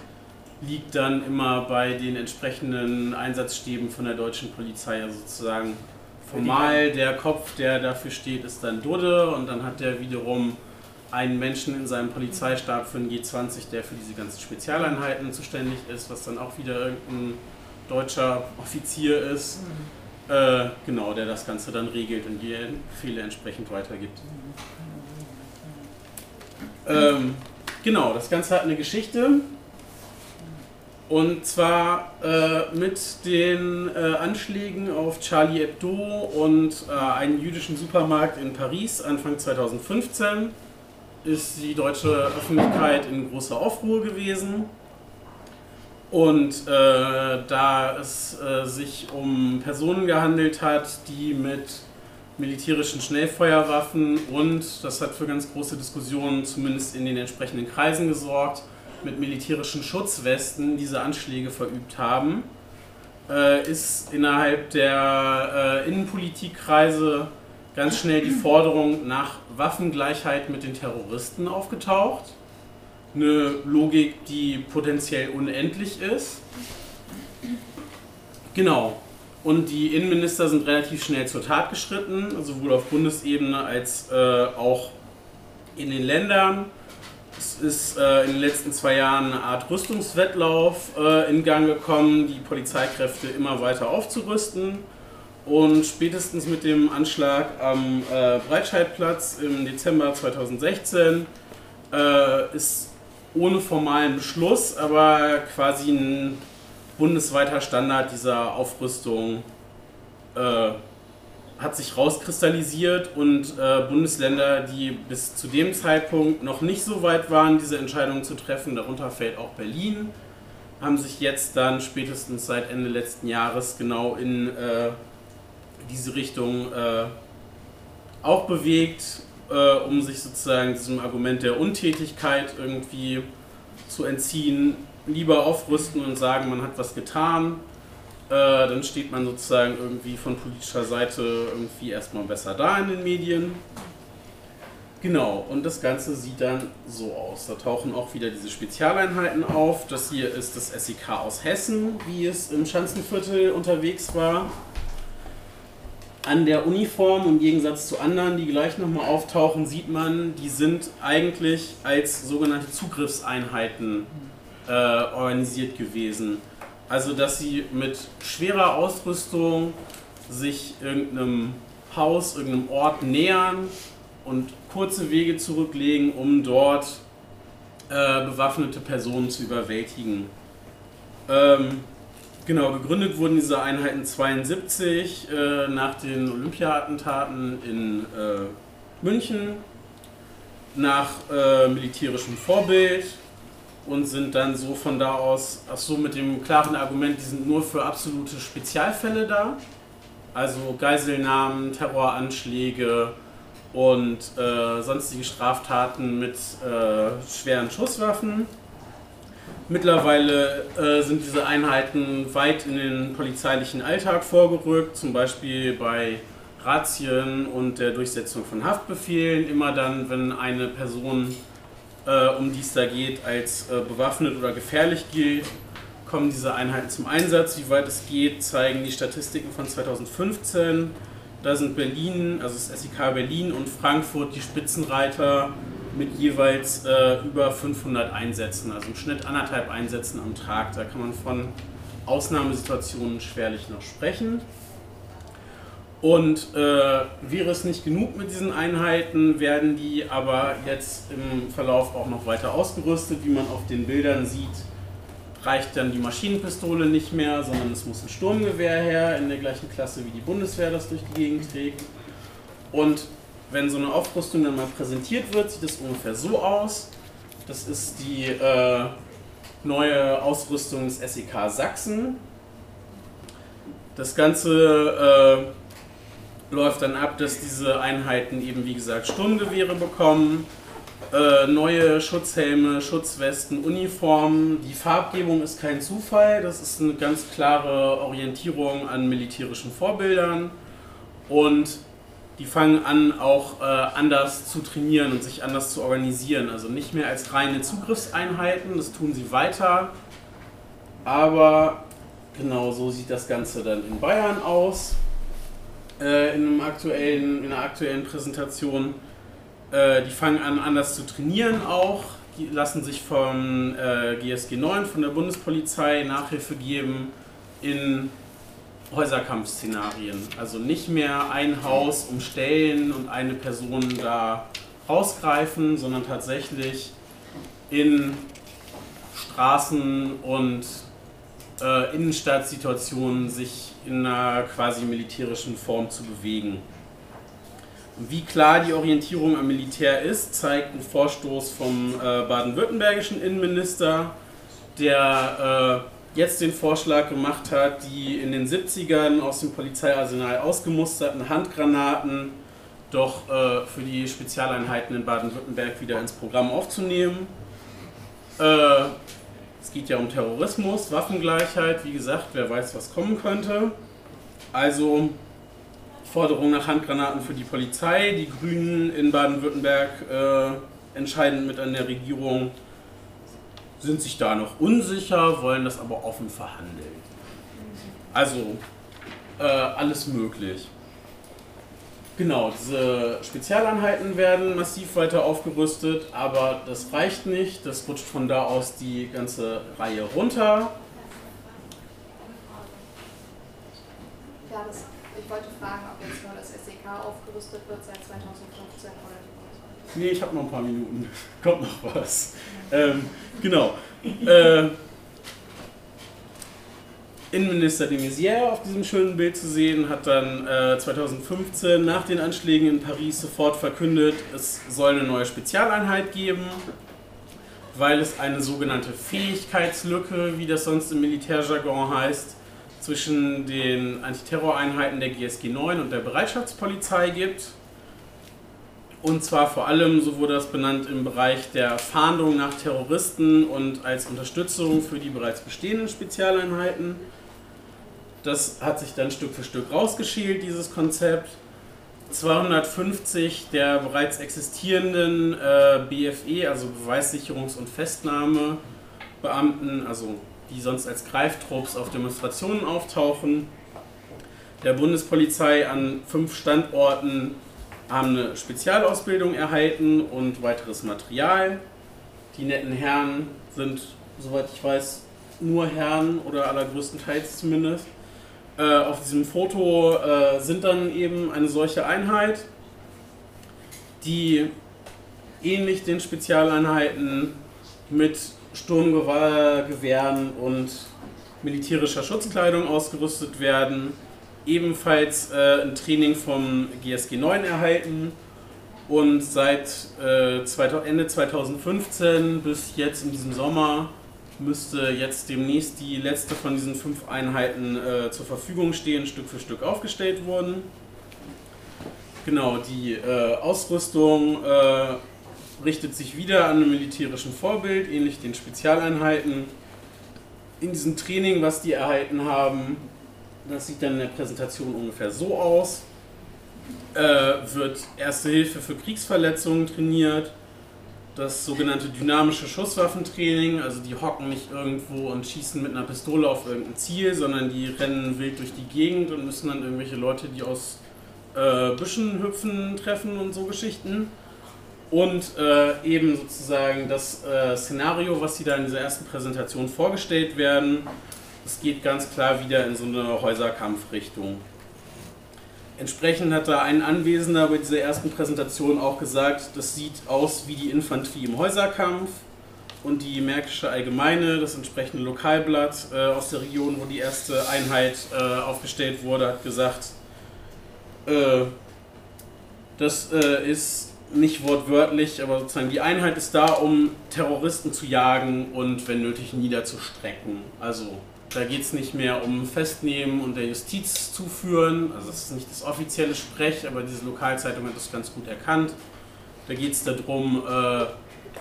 liegt dann immer bei den entsprechenden Einsatzstäben von der deutschen Polizei, also sozusagen formal der Kopf, der dafür steht, ist dann Dudde und dann hat der wiederum einen Menschen in seinem Polizeistab für den G20, der für diese ganzen Spezialeinheiten zuständig ist, was dann auch wieder irgendein deutscher Offizier ist. Äh, genau, der das Ganze dann regelt und die Befehle entsprechend weitergibt. Ähm, genau, das Ganze hat eine Geschichte. Und zwar äh, mit den äh, Anschlägen auf Charlie Hebdo und äh, einen jüdischen Supermarkt in Paris Anfang 2015 ist die deutsche Öffentlichkeit in großer Aufruhr gewesen. Und äh, da es äh, sich um Personen gehandelt hat, die mit militärischen Schnellfeuerwaffen und, das hat für ganz große Diskussionen zumindest in den entsprechenden Kreisen gesorgt, mit militärischen Schutzwesten diese Anschläge verübt haben, äh, ist innerhalb der äh, Innenpolitikkreise ganz schnell die Forderung nach Waffengleichheit mit den Terroristen aufgetaucht. Eine Logik, die potenziell unendlich ist. Genau. Und die Innenminister sind relativ schnell zur Tat geschritten, sowohl auf Bundesebene als äh, auch in den Ländern. Es ist äh, in den letzten zwei Jahren eine Art Rüstungswettlauf äh, in Gang gekommen, die Polizeikräfte immer weiter aufzurüsten. Und spätestens mit dem Anschlag am äh, Breitscheidplatz im Dezember 2016 äh, ist ohne formalen Beschluss, aber quasi ein bundesweiter Standard dieser Aufrüstung äh, hat sich rauskristallisiert und äh, Bundesländer, die bis zu dem Zeitpunkt noch nicht so weit waren, diese Entscheidung zu treffen, darunter fällt auch Berlin, haben sich jetzt dann spätestens seit Ende letzten Jahres genau in äh, diese Richtung äh, auch bewegt, äh, um sich sozusagen diesem Argument der Untätigkeit irgendwie zu entziehen, lieber aufrüsten und sagen, man hat was getan, äh, dann steht man sozusagen irgendwie von politischer Seite irgendwie erstmal besser da in den Medien. Genau, und das Ganze sieht dann so aus. Da tauchen auch wieder diese Spezialeinheiten auf. Das hier ist das SEK aus Hessen, wie es im Schanzenviertel unterwegs war an der Uniform im Gegensatz zu anderen, die gleich nochmal auftauchen, sieht man, die sind eigentlich als sogenannte Zugriffseinheiten äh, organisiert gewesen. Also, dass sie mit schwerer Ausrüstung sich irgendeinem Haus, irgendeinem Ort nähern und kurze Wege zurücklegen, um dort äh, bewaffnete Personen zu überwältigen. Ähm, Genau, gegründet wurden diese Einheiten 72 äh, nach den Olympia-Attentaten in äh, München nach äh, militärischem Vorbild und sind dann so von da aus, ach so mit dem klaren Argument, die sind nur für absolute Spezialfälle da, also Geiselnahmen, Terroranschläge und äh, sonstige Straftaten mit äh, schweren Schusswaffen Mittlerweile äh, sind diese Einheiten weit in den polizeilichen Alltag vorgerückt, zum Beispiel bei Razzien und der Durchsetzung von Haftbefehlen. Immer dann, wenn eine Person, äh, um die es da geht, als äh, bewaffnet oder gefährlich gilt, kommen diese Einheiten zum Einsatz. Wie weit es geht, zeigen die Statistiken von 2015. Da sind Berlin, also das SEK Berlin und Frankfurt die Spitzenreiter mit jeweils äh, über 500 Einsätzen, also im Schnitt anderthalb Einsätzen am Tag. Da kann man von Ausnahmesituationen schwerlich noch sprechen. Und äh, wäre es nicht genug mit diesen Einheiten, werden die aber jetzt im Verlauf auch noch weiter ausgerüstet. Wie man auf den Bildern sieht, reicht dann die Maschinenpistole nicht mehr, sondern es muss ein Sturmgewehr her, in der gleichen Klasse wie die Bundeswehr das durch die Gegend trägt. Und wenn so eine Aufrüstung dann mal präsentiert wird, sieht es ungefähr so aus. Das ist die äh, neue Ausrüstung des SEK Sachsen. Das Ganze äh, läuft dann ab, dass diese Einheiten eben wie gesagt Sturmgewehre bekommen, äh, neue Schutzhelme, Schutzwesten, Uniformen. Die Farbgebung ist kein Zufall, das ist eine ganz klare Orientierung an militärischen Vorbildern. Und die fangen an, auch äh, anders zu trainieren und sich anders zu organisieren. Also nicht mehr als reine Zugriffseinheiten, das tun sie weiter. Aber genau so sieht das Ganze dann in Bayern aus. Äh, in, einem aktuellen, in einer aktuellen Präsentation. Äh, die fangen an, anders zu trainieren auch. Die lassen sich vom äh, GSG 9, von der Bundespolizei Nachhilfe geben in Häuserkampfszenarien. Also nicht mehr ein Haus umstellen und eine Person da rausgreifen, sondern tatsächlich in Straßen und äh, Innenstaatssituationen sich in einer quasi militärischen Form zu bewegen. Wie klar die Orientierung am Militär ist, zeigt ein Vorstoß vom äh, baden-württembergischen Innenminister, der äh, jetzt den Vorschlag gemacht hat, die in den 70ern aus dem Polizeiarsenal ausgemusterten Handgranaten doch äh, für die Spezialeinheiten in Baden-Württemberg wieder ins Programm aufzunehmen. Geht ja um Terrorismus, Waffengleichheit, wie gesagt, wer weiß, was kommen könnte. Also Forderung nach Handgranaten für die Polizei. Die Grünen in Baden-Württemberg äh, entscheidend mit an der Regierung sind sich da noch unsicher, wollen das aber offen verhandeln. Also äh, alles möglich. Genau, diese Spezialeinheiten werden massiv weiter aufgerüstet, aber das reicht nicht. Das rutscht von da aus die ganze Reihe runter. Ja, das, ich wollte fragen, ob jetzt nur das SEK aufgerüstet wird seit 2015 oder die. Nee, ich habe noch ein paar Minuten. <laughs> Kommt noch was. Ähm, genau. Äh, Innenminister de Maizière auf diesem schönen Bild zu sehen, hat dann äh, 2015 nach den Anschlägen in Paris sofort verkündet, es soll eine neue Spezialeinheit geben, weil es eine sogenannte Fähigkeitslücke, wie das sonst im Militärjargon heißt, zwischen den Antiterroreinheiten der GSG 9 und der Bereitschaftspolizei gibt. Und zwar vor allem, so wurde das benannt, im Bereich der Fahndung nach Terroristen und als Unterstützung für die bereits bestehenden Spezialeinheiten. Das hat sich dann Stück für Stück rausgeschält, dieses Konzept. 250 der bereits existierenden äh, BFE, also Beweissicherungs- und Festnahmebeamten, also die sonst als Greiftrupps auf Demonstrationen auftauchen, der Bundespolizei an fünf Standorten haben eine Spezialausbildung erhalten und weiteres Material. Die netten Herren sind, soweit ich weiß, nur Herren oder allergrößtenteils zumindest. Äh, auf diesem Foto äh, sind dann eben eine solche Einheit, die ähnlich den Spezialeinheiten mit Sturmgewehren und militärischer Schutzkleidung ausgerüstet werden ebenfalls äh, ein Training vom GSG 9 erhalten und seit äh, Ende 2015 bis jetzt in diesem Sommer müsste jetzt demnächst die letzte von diesen fünf Einheiten äh, zur Verfügung stehen, Stück für Stück aufgestellt wurden. Genau, die äh, Ausrüstung äh, richtet sich wieder an einem militärischen Vorbild, ähnlich den Spezialeinheiten. In diesem Training, was die erhalten haben, das sieht dann in der Präsentation ungefähr so aus. Äh, wird Erste Hilfe für Kriegsverletzungen trainiert, das sogenannte dynamische Schusswaffentraining, also die hocken nicht irgendwo und schießen mit einer Pistole auf irgendein Ziel, sondern die rennen wild durch die Gegend und müssen dann irgendwelche Leute, die aus äh, Büschen hüpfen, treffen und so Geschichten. Und äh, eben sozusagen das äh, Szenario, was sie da in dieser ersten Präsentation vorgestellt werden, es geht ganz klar wieder in so eine Häuserkampfrichtung. Entsprechend hat da ein Anwesender bei dieser ersten Präsentation auch gesagt, das sieht aus wie die Infanterie im Häuserkampf und die Märkische Allgemeine, das entsprechende Lokalblatt äh, aus der Region, wo die erste Einheit äh, aufgestellt wurde, hat gesagt, äh, das äh, ist nicht wortwörtlich, aber sozusagen die Einheit ist da, um Terroristen zu jagen und wenn nötig niederzustrecken. Also da geht es nicht mehr um Festnehmen und der Justiz zuführen. Also das ist nicht das offizielle Sprech, aber diese Lokalzeitung hat das ganz gut erkannt. Da geht es darum, äh,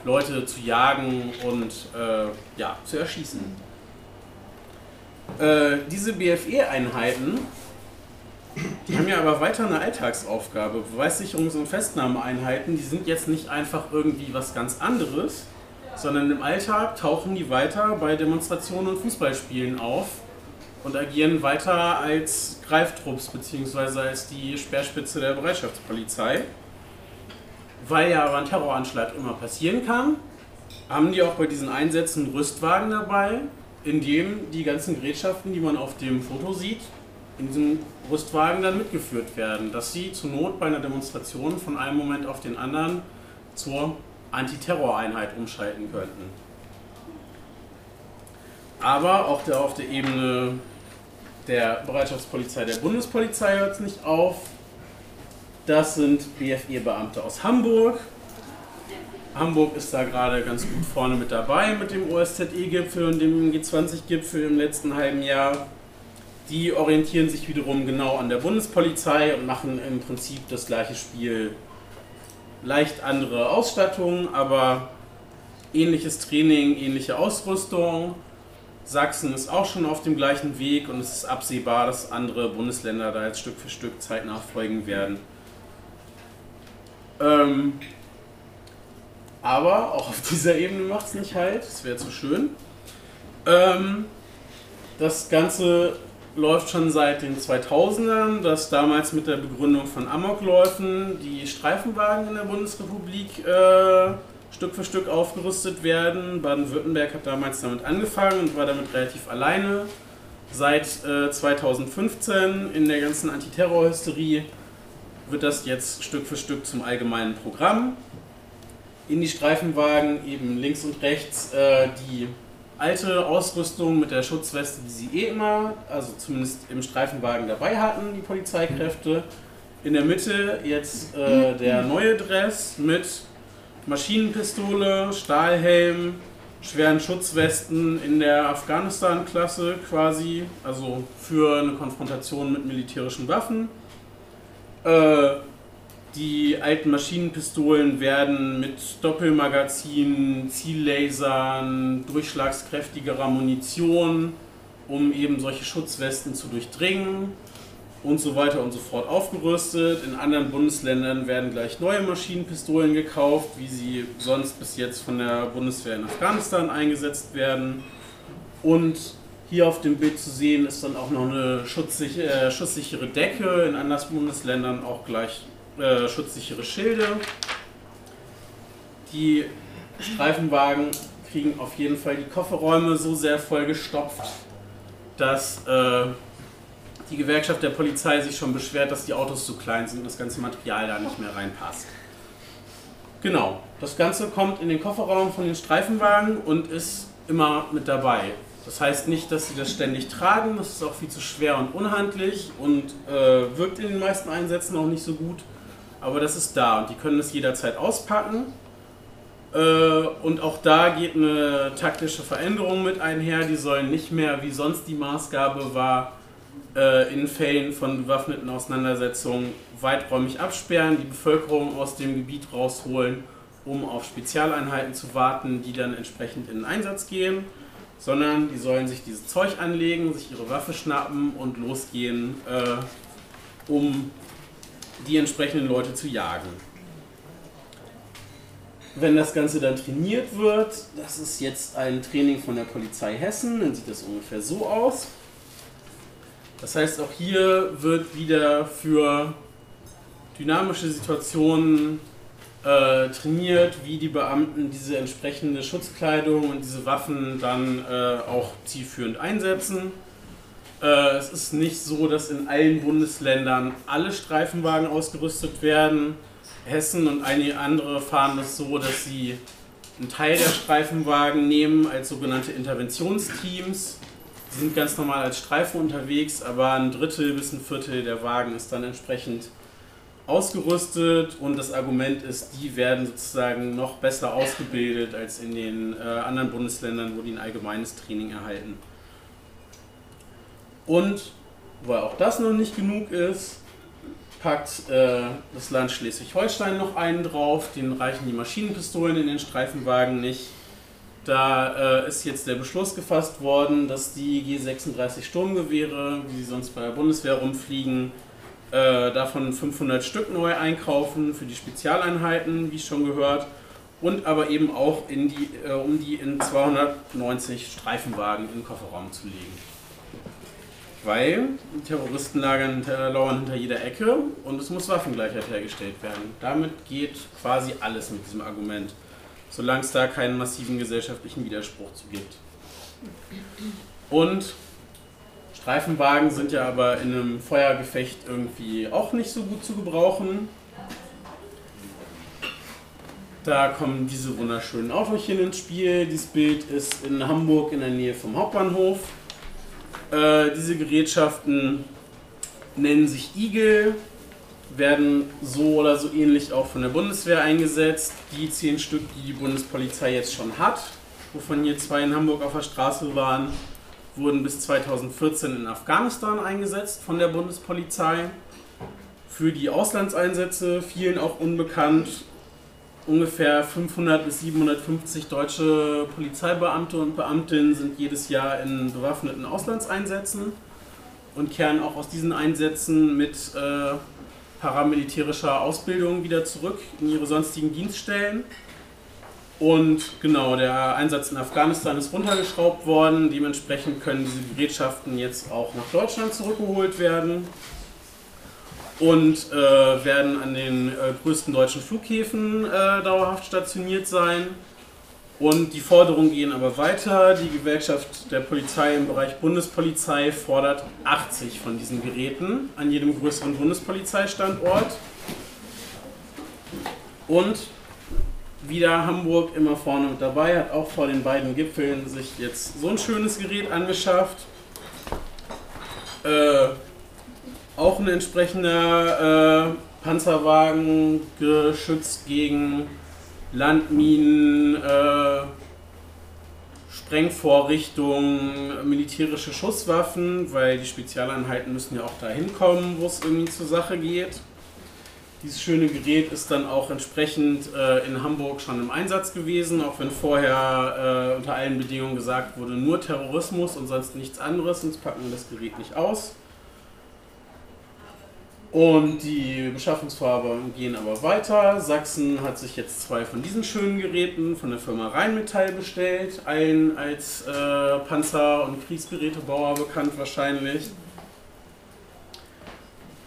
Leute zu jagen und äh, ja, zu erschießen. Äh, diese BFE-Einheiten, die haben ja aber weiter eine Alltagsaufgabe. Beweissicherungs- und Festnahmeeinheiten, die sind jetzt nicht einfach irgendwie was ganz anderes, sondern im Alltag tauchen die weiter bei Demonstrationen und Fußballspielen auf und agieren weiter als Greiftrupps bzw. als die Speerspitze der Bereitschaftspolizei. Weil ja aber ein Terroranschlag immer passieren kann, haben die auch bei diesen Einsätzen Rüstwagen dabei, in dem die ganzen Gerätschaften, die man auf dem Foto sieht, in diesem Rüstwagen dann mitgeführt werden, dass sie zur Not bei einer Demonstration von einem Moment auf den anderen zur Antiterroreinheit umschalten könnten. Aber auch der, auf der Ebene der Bereitschaftspolizei der Bundespolizei hört es nicht auf. Das sind BFE-Beamte aus Hamburg. Hamburg ist da gerade ganz gut vorne mit dabei mit dem OSZE-Gipfel und dem G20-Gipfel im letzten halben Jahr. Die orientieren sich wiederum genau an der Bundespolizei und machen im Prinzip das gleiche Spiel. Leicht andere Ausstattung, aber ähnliches Training, ähnliche Ausrüstung. Sachsen ist auch schon auf dem gleichen Weg und es ist absehbar, dass andere Bundesländer da jetzt Stück für Stück zeitnah folgen werden. Ähm, aber auch auf <laughs> dieser Ebene macht es nicht halt, das wäre zu schön. Ähm, das Ganze läuft schon seit den 2000ern, dass damals mit der Begründung von Amokläufen die Streifenwagen in der Bundesrepublik äh, Stück für Stück aufgerüstet werden. Baden-Württemberg hat damals damit angefangen und war damit relativ alleine. Seit äh, 2015 in der ganzen Antiterrorhysterie wird das jetzt Stück für Stück zum allgemeinen Programm. In die Streifenwagen eben links und rechts äh, die alte Ausrüstung mit der Schutzweste, die sie eh immer, also zumindest im Streifenwagen dabei hatten, die Polizeikräfte. In der Mitte jetzt äh, der neue Dress mit Maschinenpistole, Stahlhelm, schweren Schutzwesten in der Afghanistan-Klasse quasi, also für eine Konfrontation mit militärischen Waffen. Äh, die alten Maschinenpistolen werden mit Doppelmagazinen, Ziellasern, durchschlagskräftigerer Munition, um eben solche Schutzwesten zu durchdringen und so weiter und so fort aufgerüstet. In anderen Bundesländern werden gleich neue Maschinenpistolen gekauft, wie sie sonst bis jetzt von der Bundeswehr in Afghanistan eingesetzt werden. Und hier auf dem Bild zu sehen ist dann auch noch eine schutzsich äh, schusssichere Decke, in anderen Bundesländern auch gleich äh, schutzsichere Schilde. Die Streifenwagen kriegen auf jeden Fall die Kofferräume so sehr vollgestopft, dass äh, die Gewerkschaft der Polizei sich schon beschwert, dass die Autos zu klein sind und das ganze Material da nicht mehr reinpasst. Genau, das Ganze kommt in den Kofferraum von den Streifenwagen und ist immer mit dabei. Das heißt nicht, dass sie das ständig tragen, das ist auch viel zu schwer und unhandlich und äh, wirkt in den meisten Einsätzen auch nicht so gut. Aber das ist da und die können es jederzeit auspacken. Äh, und auch da geht eine taktische Veränderung mit einher. Die sollen nicht mehr, wie sonst die Maßgabe war, äh, in Fällen von bewaffneten Auseinandersetzungen weiträumig absperren, die Bevölkerung aus dem Gebiet rausholen, um auf Spezialeinheiten zu warten, die dann entsprechend in den Einsatz gehen, sondern die sollen sich dieses Zeug anlegen, sich ihre Waffe schnappen und losgehen, äh, um die entsprechenden Leute zu jagen. Wenn das Ganze dann trainiert wird, das ist jetzt ein Training von der Polizei Hessen, dann sieht das ungefähr so aus. Das heißt, auch hier wird wieder für dynamische Situationen äh, trainiert, wie die Beamten diese entsprechende Schutzkleidung und diese Waffen dann äh, auch zielführend einsetzen. Äh, es ist nicht so, dass in allen Bundesländern alle Streifenwagen ausgerüstet werden. Hessen und einige andere fahren das so, dass sie einen Teil der Streifenwagen nehmen als sogenannte Interventionsteams Sie sind ganz normal als Streifen unterwegs, aber ein Drittel bis ein Viertel der Wagen ist dann entsprechend ausgerüstet und das Argument ist, die werden sozusagen noch besser ausgebildet als in den äh, anderen Bundesländern, wo die ein allgemeines Training erhalten. Und weil auch das noch nicht genug ist, packt äh, das Land Schleswig-Holstein noch einen drauf, den reichen die Maschinenpistolen in den Streifenwagen nicht. Da äh, ist jetzt der Beschluss gefasst worden, dass die G36 Sturmgewehre, wie sie sonst bei der Bundeswehr rumfliegen, äh, davon 500 Stück neu einkaufen für die Spezialeinheiten, wie schon gehört, und aber eben auch die, äh, um die in 290 Streifenwagen den Kofferraum zu legen. Weil Terroristenlager lauern hinter jeder Ecke und es muss Waffengleichheit hergestellt werden. Damit geht quasi alles mit diesem Argument solange es da keinen massiven gesellschaftlichen Widerspruch zu gibt. Und Streifenwagen sind ja aber in einem Feuergefecht irgendwie auch nicht so gut zu gebrauchen. Da kommen diese wunderschönen Autochen ins Spiel. Dieses Bild ist in Hamburg in der Nähe vom Hauptbahnhof. Äh, diese Gerätschaften nennen sich Igel, werden so oder so ähnlich auch von der Bundeswehr eingesetzt. Die zehn Stück, die die Bundespolizei jetzt schon hat, wovon hier zwei in Hamburg auf der Straße waren, wurden bis 2014 in Afghanistan eingesetzt von der Bundespolizei. Für die Auslandseinsätze, vielen auch unbekannt, ungefähr 500 bis 750 deutsche Polizeibeamte und Beamtinnen sind jedes Jahr in bewaffneten Auslandseinsätzen und kehren auch aus diesen Einsätzen mit äh, paramilitärischer Ausbildung wieder zurück in ihre sonstigen Dienststellen. Und genau, der Einsatz in Afghanistan ist runtergeschraubt worden. Dementsprechend können diese Gerätschaften jetzt auch nach Deutschland zurückgeholt werden und äh, werden an den äh, größten deutschen Flughäfen äh, dauerhaft stationiert sein. Und die Forderungen gehen aber weiter. Die Gewerkschaft der Polizei im Bereich Bundespolizei fordert 80 von diesen Geräten an jedem größeren Bundespolizeistandort. Und wieder Hamburg immer vorne mit dabei, hat auch vor den beiden Gipfeln sich jetzt so ein schönes Gerät angeschafft. Äh, auch ein entsprechender äh, Panzerwagen geschützt gegen Landminen, äh, Sprengvorrichtungen, militärische Schusswaffen, weil die Spezialeinheiten müssen ja auch dahin kommen, wo es irgendwie zur Sache geht. Dieses schöne Gerät ist dann auch entsprechend äh, in Hamburg schon im Einsatz gewesen, auch wenn vorher äh, unter allen Bedingungen gesagt wurde, nur Terrorismus und sonst nichts anderes, sonst packen wir das Gerät nicht aus. Und die Beschaffungsvorhaben gehen aber weiter. Sachsen hat sich jetzt zwei von diesen schönen Geräten von der Firma Rheinmetall bestellt. Allen als äh, Panzer- und Kriegsgerätebauer bekannt wahrscheinlich.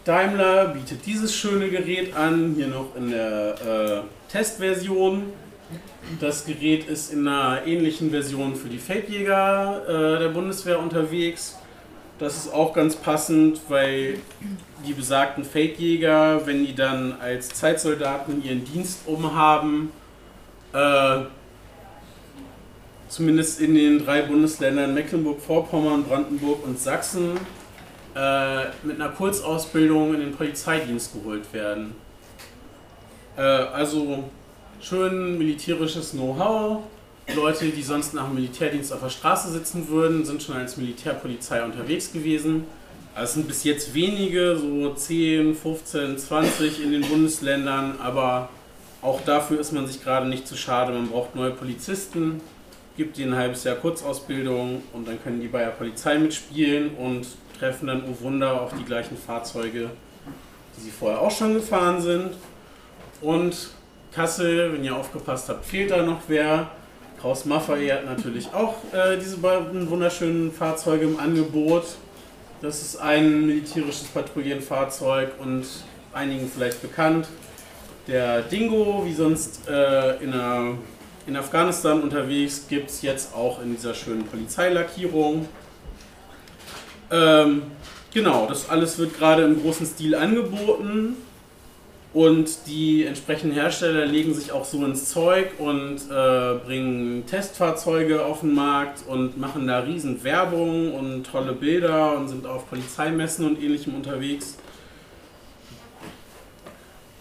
Daimler bietet dieses schöne Gerät an, hier noch in der äh, Testversion. Das Gerät ist in einer ähnlichen Version für die Feldjäger äh, der Bundeswehr unterwegs. Das ist auch ganz passend, weil die besagten Feldjäger, wenn die dann als Zeitsoldaten ihren Dienst umhaben, äh, zumindest in den drei Bundesländern Mecklenburg-Vorpommern, Brandenburg und Sachsen, äh, mit einer Kurzausbildung in den Polizeidienst geholt werden. Äh, also schön militärisches Know-how, Leute, die sonst nach dem Militärdienst auf der Straße sitzen würden, sind schon als Militärpolizei unterwegs gewesen. Es sind bis jetzt wenige, so 10, 15, 20 in den Bundesländern, aber auch dafür ist man sich gerade nicht zu schade. Man braucht neue Polizisten, gibt ihnen ein halbes Jahr Kurzausbildung und dann können die bei der Polizei mitspielen und treffen dann, oh Wunder, auf die gleichen Fahrzeuge, die sie vorher auch schon gefahren sind. Und Kassel, wenn ihr aufgepasst habt, fehlt da noch wer. Kraus Maffei hat natürlich auch äh, diese beiden wunderschönen Fahrzeuge im Angebot. Das ist ein militärisches Patrouillenfahrzeug und einigen vielleicht bekannt. Der Dingo, wie sonst äh, in, der, in Afghanistan unterwegs, gibt es jetzt auch in dieser schönen Polizeilackierung. Ähm, genau, das alles wird gerade im großen Stil angeboten. Und die entsprechenden Hersteller legen sich auch so ins Zeug und äh, bringen Testfahrzeuge auf den Markt und machen da riesen Werbung und tolle Bilder und sind auf Polizeimessen und ähnlichem unterwegs.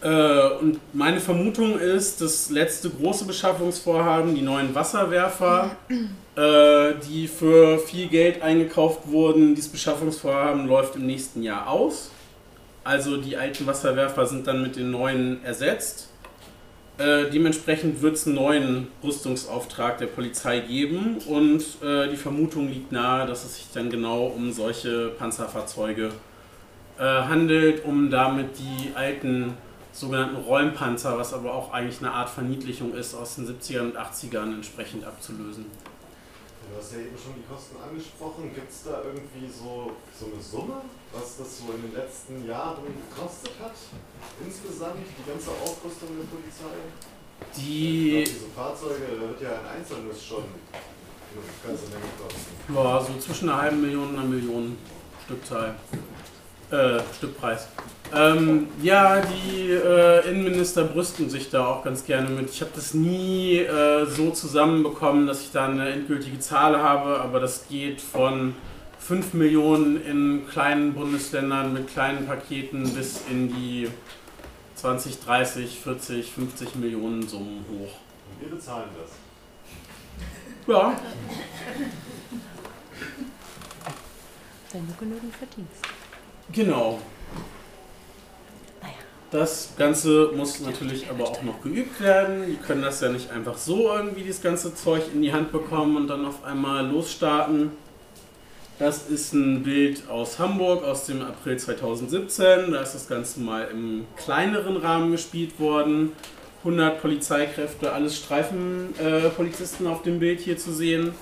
Äh, und meine Vermutung ist, das letzte große Beschaffungsvorhaben, die neuen Wasserwerfer, äh, die für viel Geld eingekauft wurden, dieses Beschaffungsvorhaben läuft im nächsten Jahr aus. Also die alten Wasserwerfer sind dann mit den neuen ersetzt. Äh, dementsprechend wird es einen neuen Rüstungsauftrag der Polizei geben und äh, die Vermutung liegt nahe, dass es sich dann genau um solche Panzerfahrzeuge äh, handelt, um damit die alten sogenannten Räumpanzer, was aber auch eigentlich eine Art Verniedlichung ist, aus den 70ern und 80ern entsprechend abzulösen. Du hast ja eben schon die Kosten angesprochen. Gibt es da irgendwie so, so eine Summe, was das so in den letzten Jahren gekostet hat? Insgesamt die ganze Aufrüstung der Polizei? Die. Glaub, diese Fahrzeuge, da wird ja ein einzelnes schon eine ganze Menge kosten. Ja, so zwischen einer halben Million und einer Million Stückzahl. Äh, Stückpreis. Ähm, ja, die äh, Innenminister brüsten sich da auch ganz gerne mit. Ich habe das nie äh, so zusammenbekommen, dass ich da eine endgültige Zahl habe, aber das geht von 5 Millionen in kleinen Bundesländern mit kleinen Paketen bis in die 20, 30, 40, 50 Millionen Summen hoch. Und wir bezahlen das. Ja, Wenn du genügend verdienst. genau. Das Ganze muss natürlich aber auch noch geübt werden. Die können das ja nicht einfach so irgendwie das ganze Zeug in die Hand bekommen und dann auf einmal losstarten. Das ist ein Bild aus Hamburg aus dem April 2017. Da ist das Ganze mal im kleineren Rahmen gespielt worden. 100 Polizeikräfte, alles Streifenpolizisten äh, auf dem Bild hier zu sehen.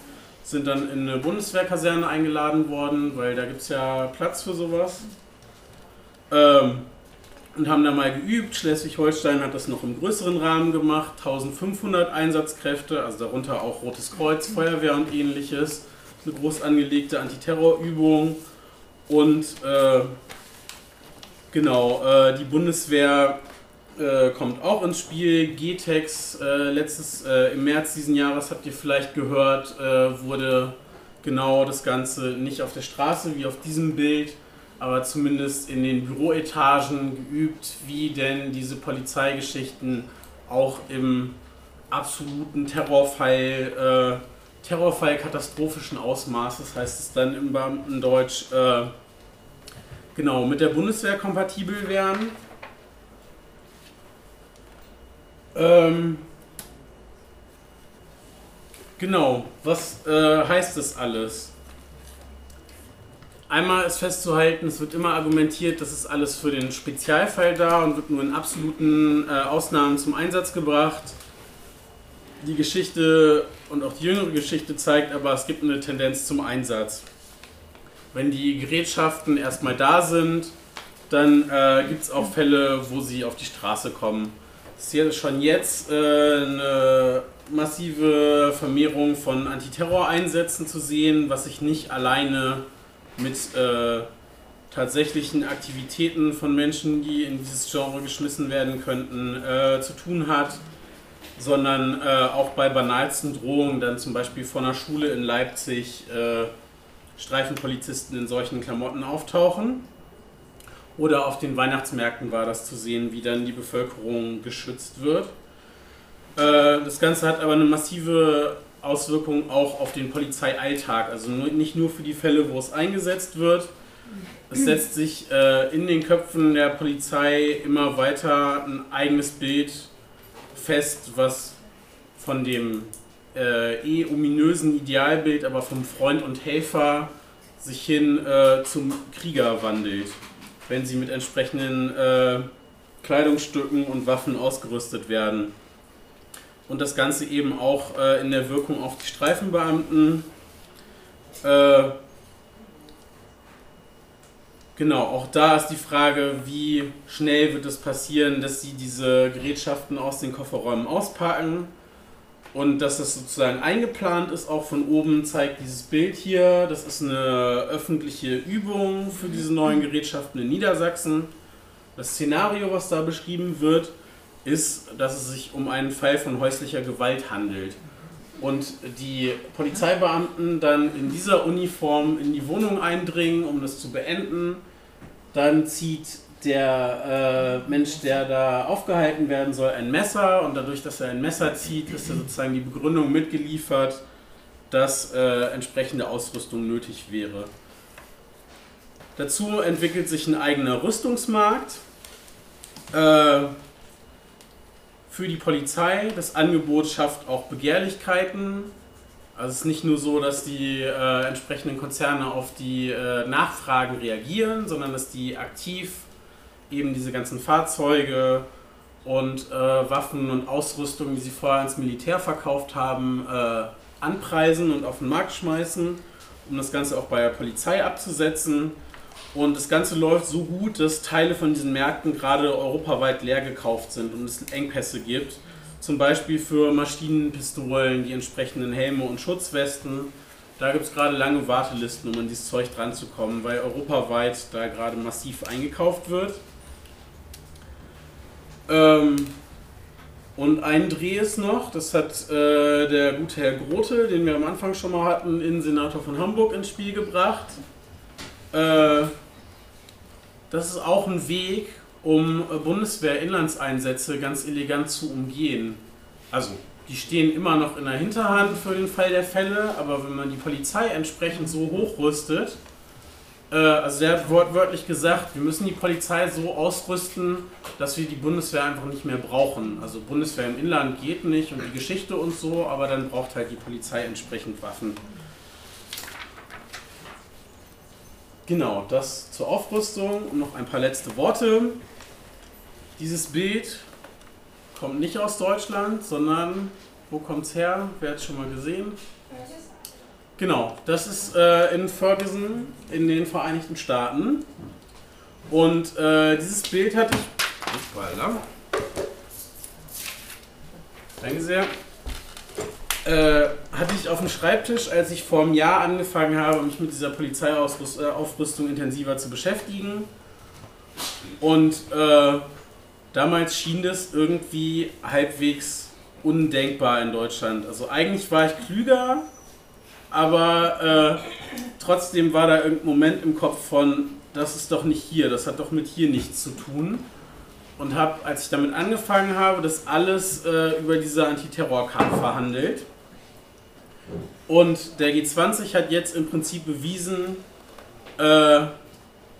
Sind dann in eine Bundeswehrkaserne eingeladen worden, weil da gibt es ja Platz für sowas. Ähm, und haben da mal geübt. Schleswig-Holstein hat das noch im größeren Rahmen gemacht. 1500 Einsatzkräfte, also darunter auch Rotes Kreuz, Feuerwehr und ähnliches. Eine groß angelegte Antiterrorübung. Und äh, genau, äh, die Bundeswehr äh, kommt auch ins Spiel. GTEX äh, letztes äh, im März diesen Jahres habt ihr vielleicht gehört, äh, wurde genau das Ganze nicht auf der Straße wie auf diesem Bild, aber zumindest in den Büroetagen geübt, wie denn diese Polizeigeschichten auch im absoluten Terrorfall, Terrorfall katastrophischen Ausmaßes, heißt es dann im Beamtendeutsch, äh, genau mit der Bundeswehr kompatibel wären. Ähm, genau, was äh, heißt das alles? Einmal ist festzuhalten, es wird immer argumentiert, das ist alles für den Spezialfall da und wird nur in absoluten äh, Ausnahmen zum Einsatz gebracht. Die Geschichte und auch die jüngere Geschichte zeigt aber, es gibt eine Tendenz zum Einsatz. Wenn die Gerätschaften erstmal da sind, dann äh, gibt es auch Fälle, wo sie auf die Straße kommen. Es ist schon jetzt äh, eine massive Vermehrung von Antiterroreinsätzen zu sehen, was sich nicht alleine mit äh, tatsächlichen Aktivitäten von Menschen, die in dieses Genre geschmissen werden könnten, äh, zu tun hat, sondern äh, auch bei banalsten Drohungen, dann zum Beispiel von einer Schule in Leipzig äh, Streifenpolizisten in solchen Klamotten auftauchen. Oder auf den Weihnachtsmärkten war das zu sehen, wie dann die Bevölkerung geschützt wird. Äh, das Ganze hat aber eine massive Auswirkung auch auf den Polizeialltag. Also nicht nur für die Fälle, wo es eingesetzt wird. Es setzt sich äh, in den Köpfen der Polizei immer weiter ein eigenes Bild fest, was von dem äh, eh ominösen Idealbild, aber vom Freund und Helfer sich hin äh, zum Krieger wandelt wenn sie mit entsprechenden äh, Kleidungsstücken und Waffen ausgerüstet werden. Und das Ganze eben auch äh, in der Wirkung auf die Streifenbeamten. Äh, genau, auch da ist die Frage, wie schnell wird es passieren, dass sie diese Gerätschaften aus den Kofferräumen auspacken und dass das sozusagen eingeplant ist, auch von oben zeigt dieses Bild hier. Das ist eine öffentliche Übung für diese neuen Gerätschaften in Niedersachsen. Das Szenario, was da beschrieben wird, ist, dass es sich um einen Fall von häuslicher Gewalt handelt. Und die Polizeibeamten dann in dieser Uniform in die Wohnung eindringen, um das zu beenden. Dann zieht der äh, Mensch, der da aufgehalten werden soll, ein Messer und dadurch, dass er ein Messer zieht, ist er sozusagen die Begründung mitgeliefert, dass äh, entsprechende Ausrüstung nötig wäre. Dazu entwickelt sich ein eigener Rüstungsmarkt äh, für die Polizei. Das Angebot schafft auch Begehrlichkeiten. Also es ist nicht nur so, dass die äh, entsprechenden Konzerne auf die äh, Nachfragen reagieren, sondern dass die aktiv eben diese ganzen Fahrzeuge und äh, Waffen und Ausrüstung, die sie vorher ins Militär verkauft haben, äh, anpreisen und auf den Markt schmeißen, um das Ganze auch bei der Polizei abzusetzen. Und das Ganze läuft so gut, dass Teile von diesen Märkten gerade europaweit leer gekauft sind und es Engpässe gibt. Zum Beispiel für Maschinenpistolen, die entsprechenden Helme und Schutzwesten. Da gibt es gerade lange Wartelisten, um an dieses Zeug dran zu kommen, weil europaweit da gerade massiv eingekauft wird. Ähm, und ein Dreh ist noch, das hat äh, der gute Herr Grote, den wir am Anfang schon mal hatten, Innensenator von Hamburg ins Spiel gebracht. Äh, das ist auch ein Weg, um äh, Bundeswehr-Inlandseinsätze ganz elegant zu umgehen. Also, die stehen immer noch in der Hinterhand für den Fall der Fälle, aber wenn man die Polizei entsprechend so hochrüstet, äh, also der hat wortwörtlich gesagt, wir müssen die Polizei so ausrüsten, dass wir die Bundeswehr einfach nicht mehr brauchen. Also Bundeswehr im Inland geht nicht und die Geschichte und so, aber dann braucht halt die Polizei entsprechend Waffen. Genau, das zur Aufrüstung und noch ein paar letzte Worte. Dieses Bild kommt nicht aus Deutschland, sondern wo kommt es her? Wer hat es schon mal gesehen? Genau, das ist äh, in Ferguson in den Vereinigten Staaten. Und äh, dieses Bild hatte ich. Hoppala. Danke sehr. Äh, hatte ich auf dem Schreibtisch, als ich vor einem Jahr angefangen habe, mich mit dieser Polizeiaufrüstung intensiver zu beschäftigen. Und äh, damals schien das irgendwie halbwegs undenkbar in Deutschland. Also eigentlich war ich klüger, aber äh, trotzdem war da irgendein Moment im Kopf von, das ist doch nicht hier, das hat doch mit hier nichts zu tun. Und habe, als ich damit angefangen habe, das alles äh, über diese Antiterrorkarte verhandelt. Und der G20 hat jetzt im Prinzip bewiesen, äh,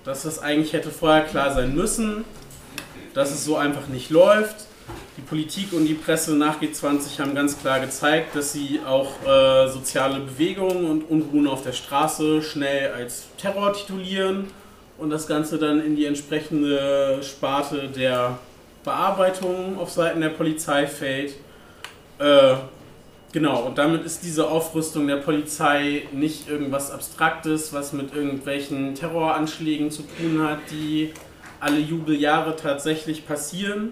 dass das eigentlich hätte vorher klar sein müssen, dass es so einfach nicht läuft. Die Politik und die Presse nach G20 haben ganz klar gezeigt, dass sie auch äh, soziale Bewegungen und Unruhen auf der Straße schnell als Terror titulieren und das Ganze dann in die entsprechende Sparte der Bearbeitung auf Seiten der Polizei fällt. Äh, genau, und damit ist diese Aufrüstung der Polizei nicht irgendwas Abstraktes, was mit irgendwelchen Terroranschlägen zu tun hat, die alle Jubeljahre tatsächlich passieren,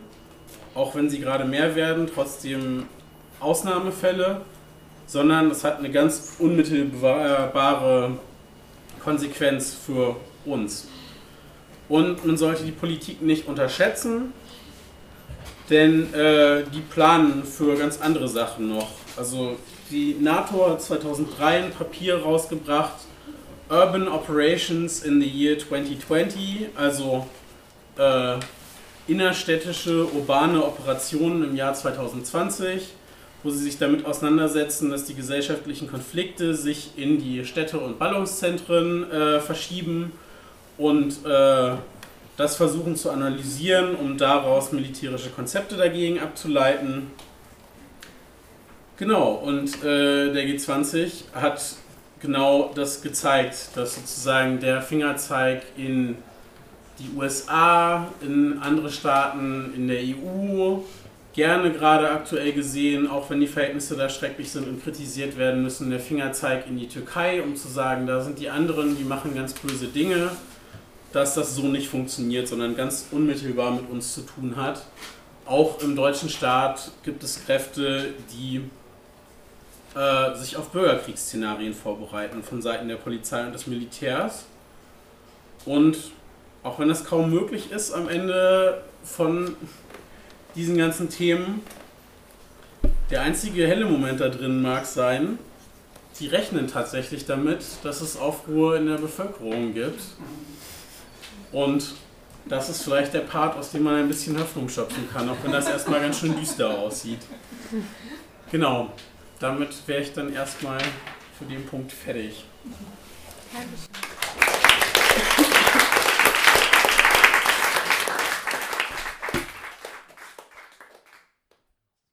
auch wenn sie gerade mehr werden, trotzdem Ausnahmefälle, sondern es hat eine ganz unmittelbare Konsequenz für uns. Und man sollte die Politik nicht unterschätzen, denn äh, die planen für ganz andere Sachen noch. Also die NATO hat 2003 ein Papier rausgebracht, Urban Operations in the Year 2020, also äh, innerstädtische urbane Operationen im Jahr 2020, wo sie sich damit auseinandersetzen, dass die gesellschaftlichen Konflikte sich in die Städte und Ballungszentren äh, verschieben und äh, das versuchen zu analysieren, um daraus militärische Konzepte dagegen abzuleiten. Genau, und äh, der G20 hat genau das gezeigt, dass sozusagen der Fingerzeig in die USA, in andere Staaten, in der EU, gerne gerade aktuell gesehen, auch wenn die Verhältnisse da schrecklich sind und kritisiert werden müssen, der Fingerzeig in die Türkei, um zu sagen, da sind die anderen, die machen ganz böse Dinge, dass das so nicht funktioniert, sondern ganz unmittelbar mit uns zu tun hat. Auch im deutschen Staat gibt es Kräfte, die äh, sich auf Bürgerkriegsszenarien vorbereiten von Seiten der Polizei und des Militärs. Und auch wenn das kaum möglich ist am Ende von diesen ganzen Themen, der einzige helle Moment da drin mag sein, sie rechnen tatsächlich damit, dass es Aufruhr in der Bevölkerung gibt. Und das ist vielleicht der Part, aus dem man ein bisschen Hoffnung schöpfen kann, auch wenn das erstmal ganz schön düster aussieht. Genau, damit wäre ich dann erstmal für den Punkt fertig. Dankeschön.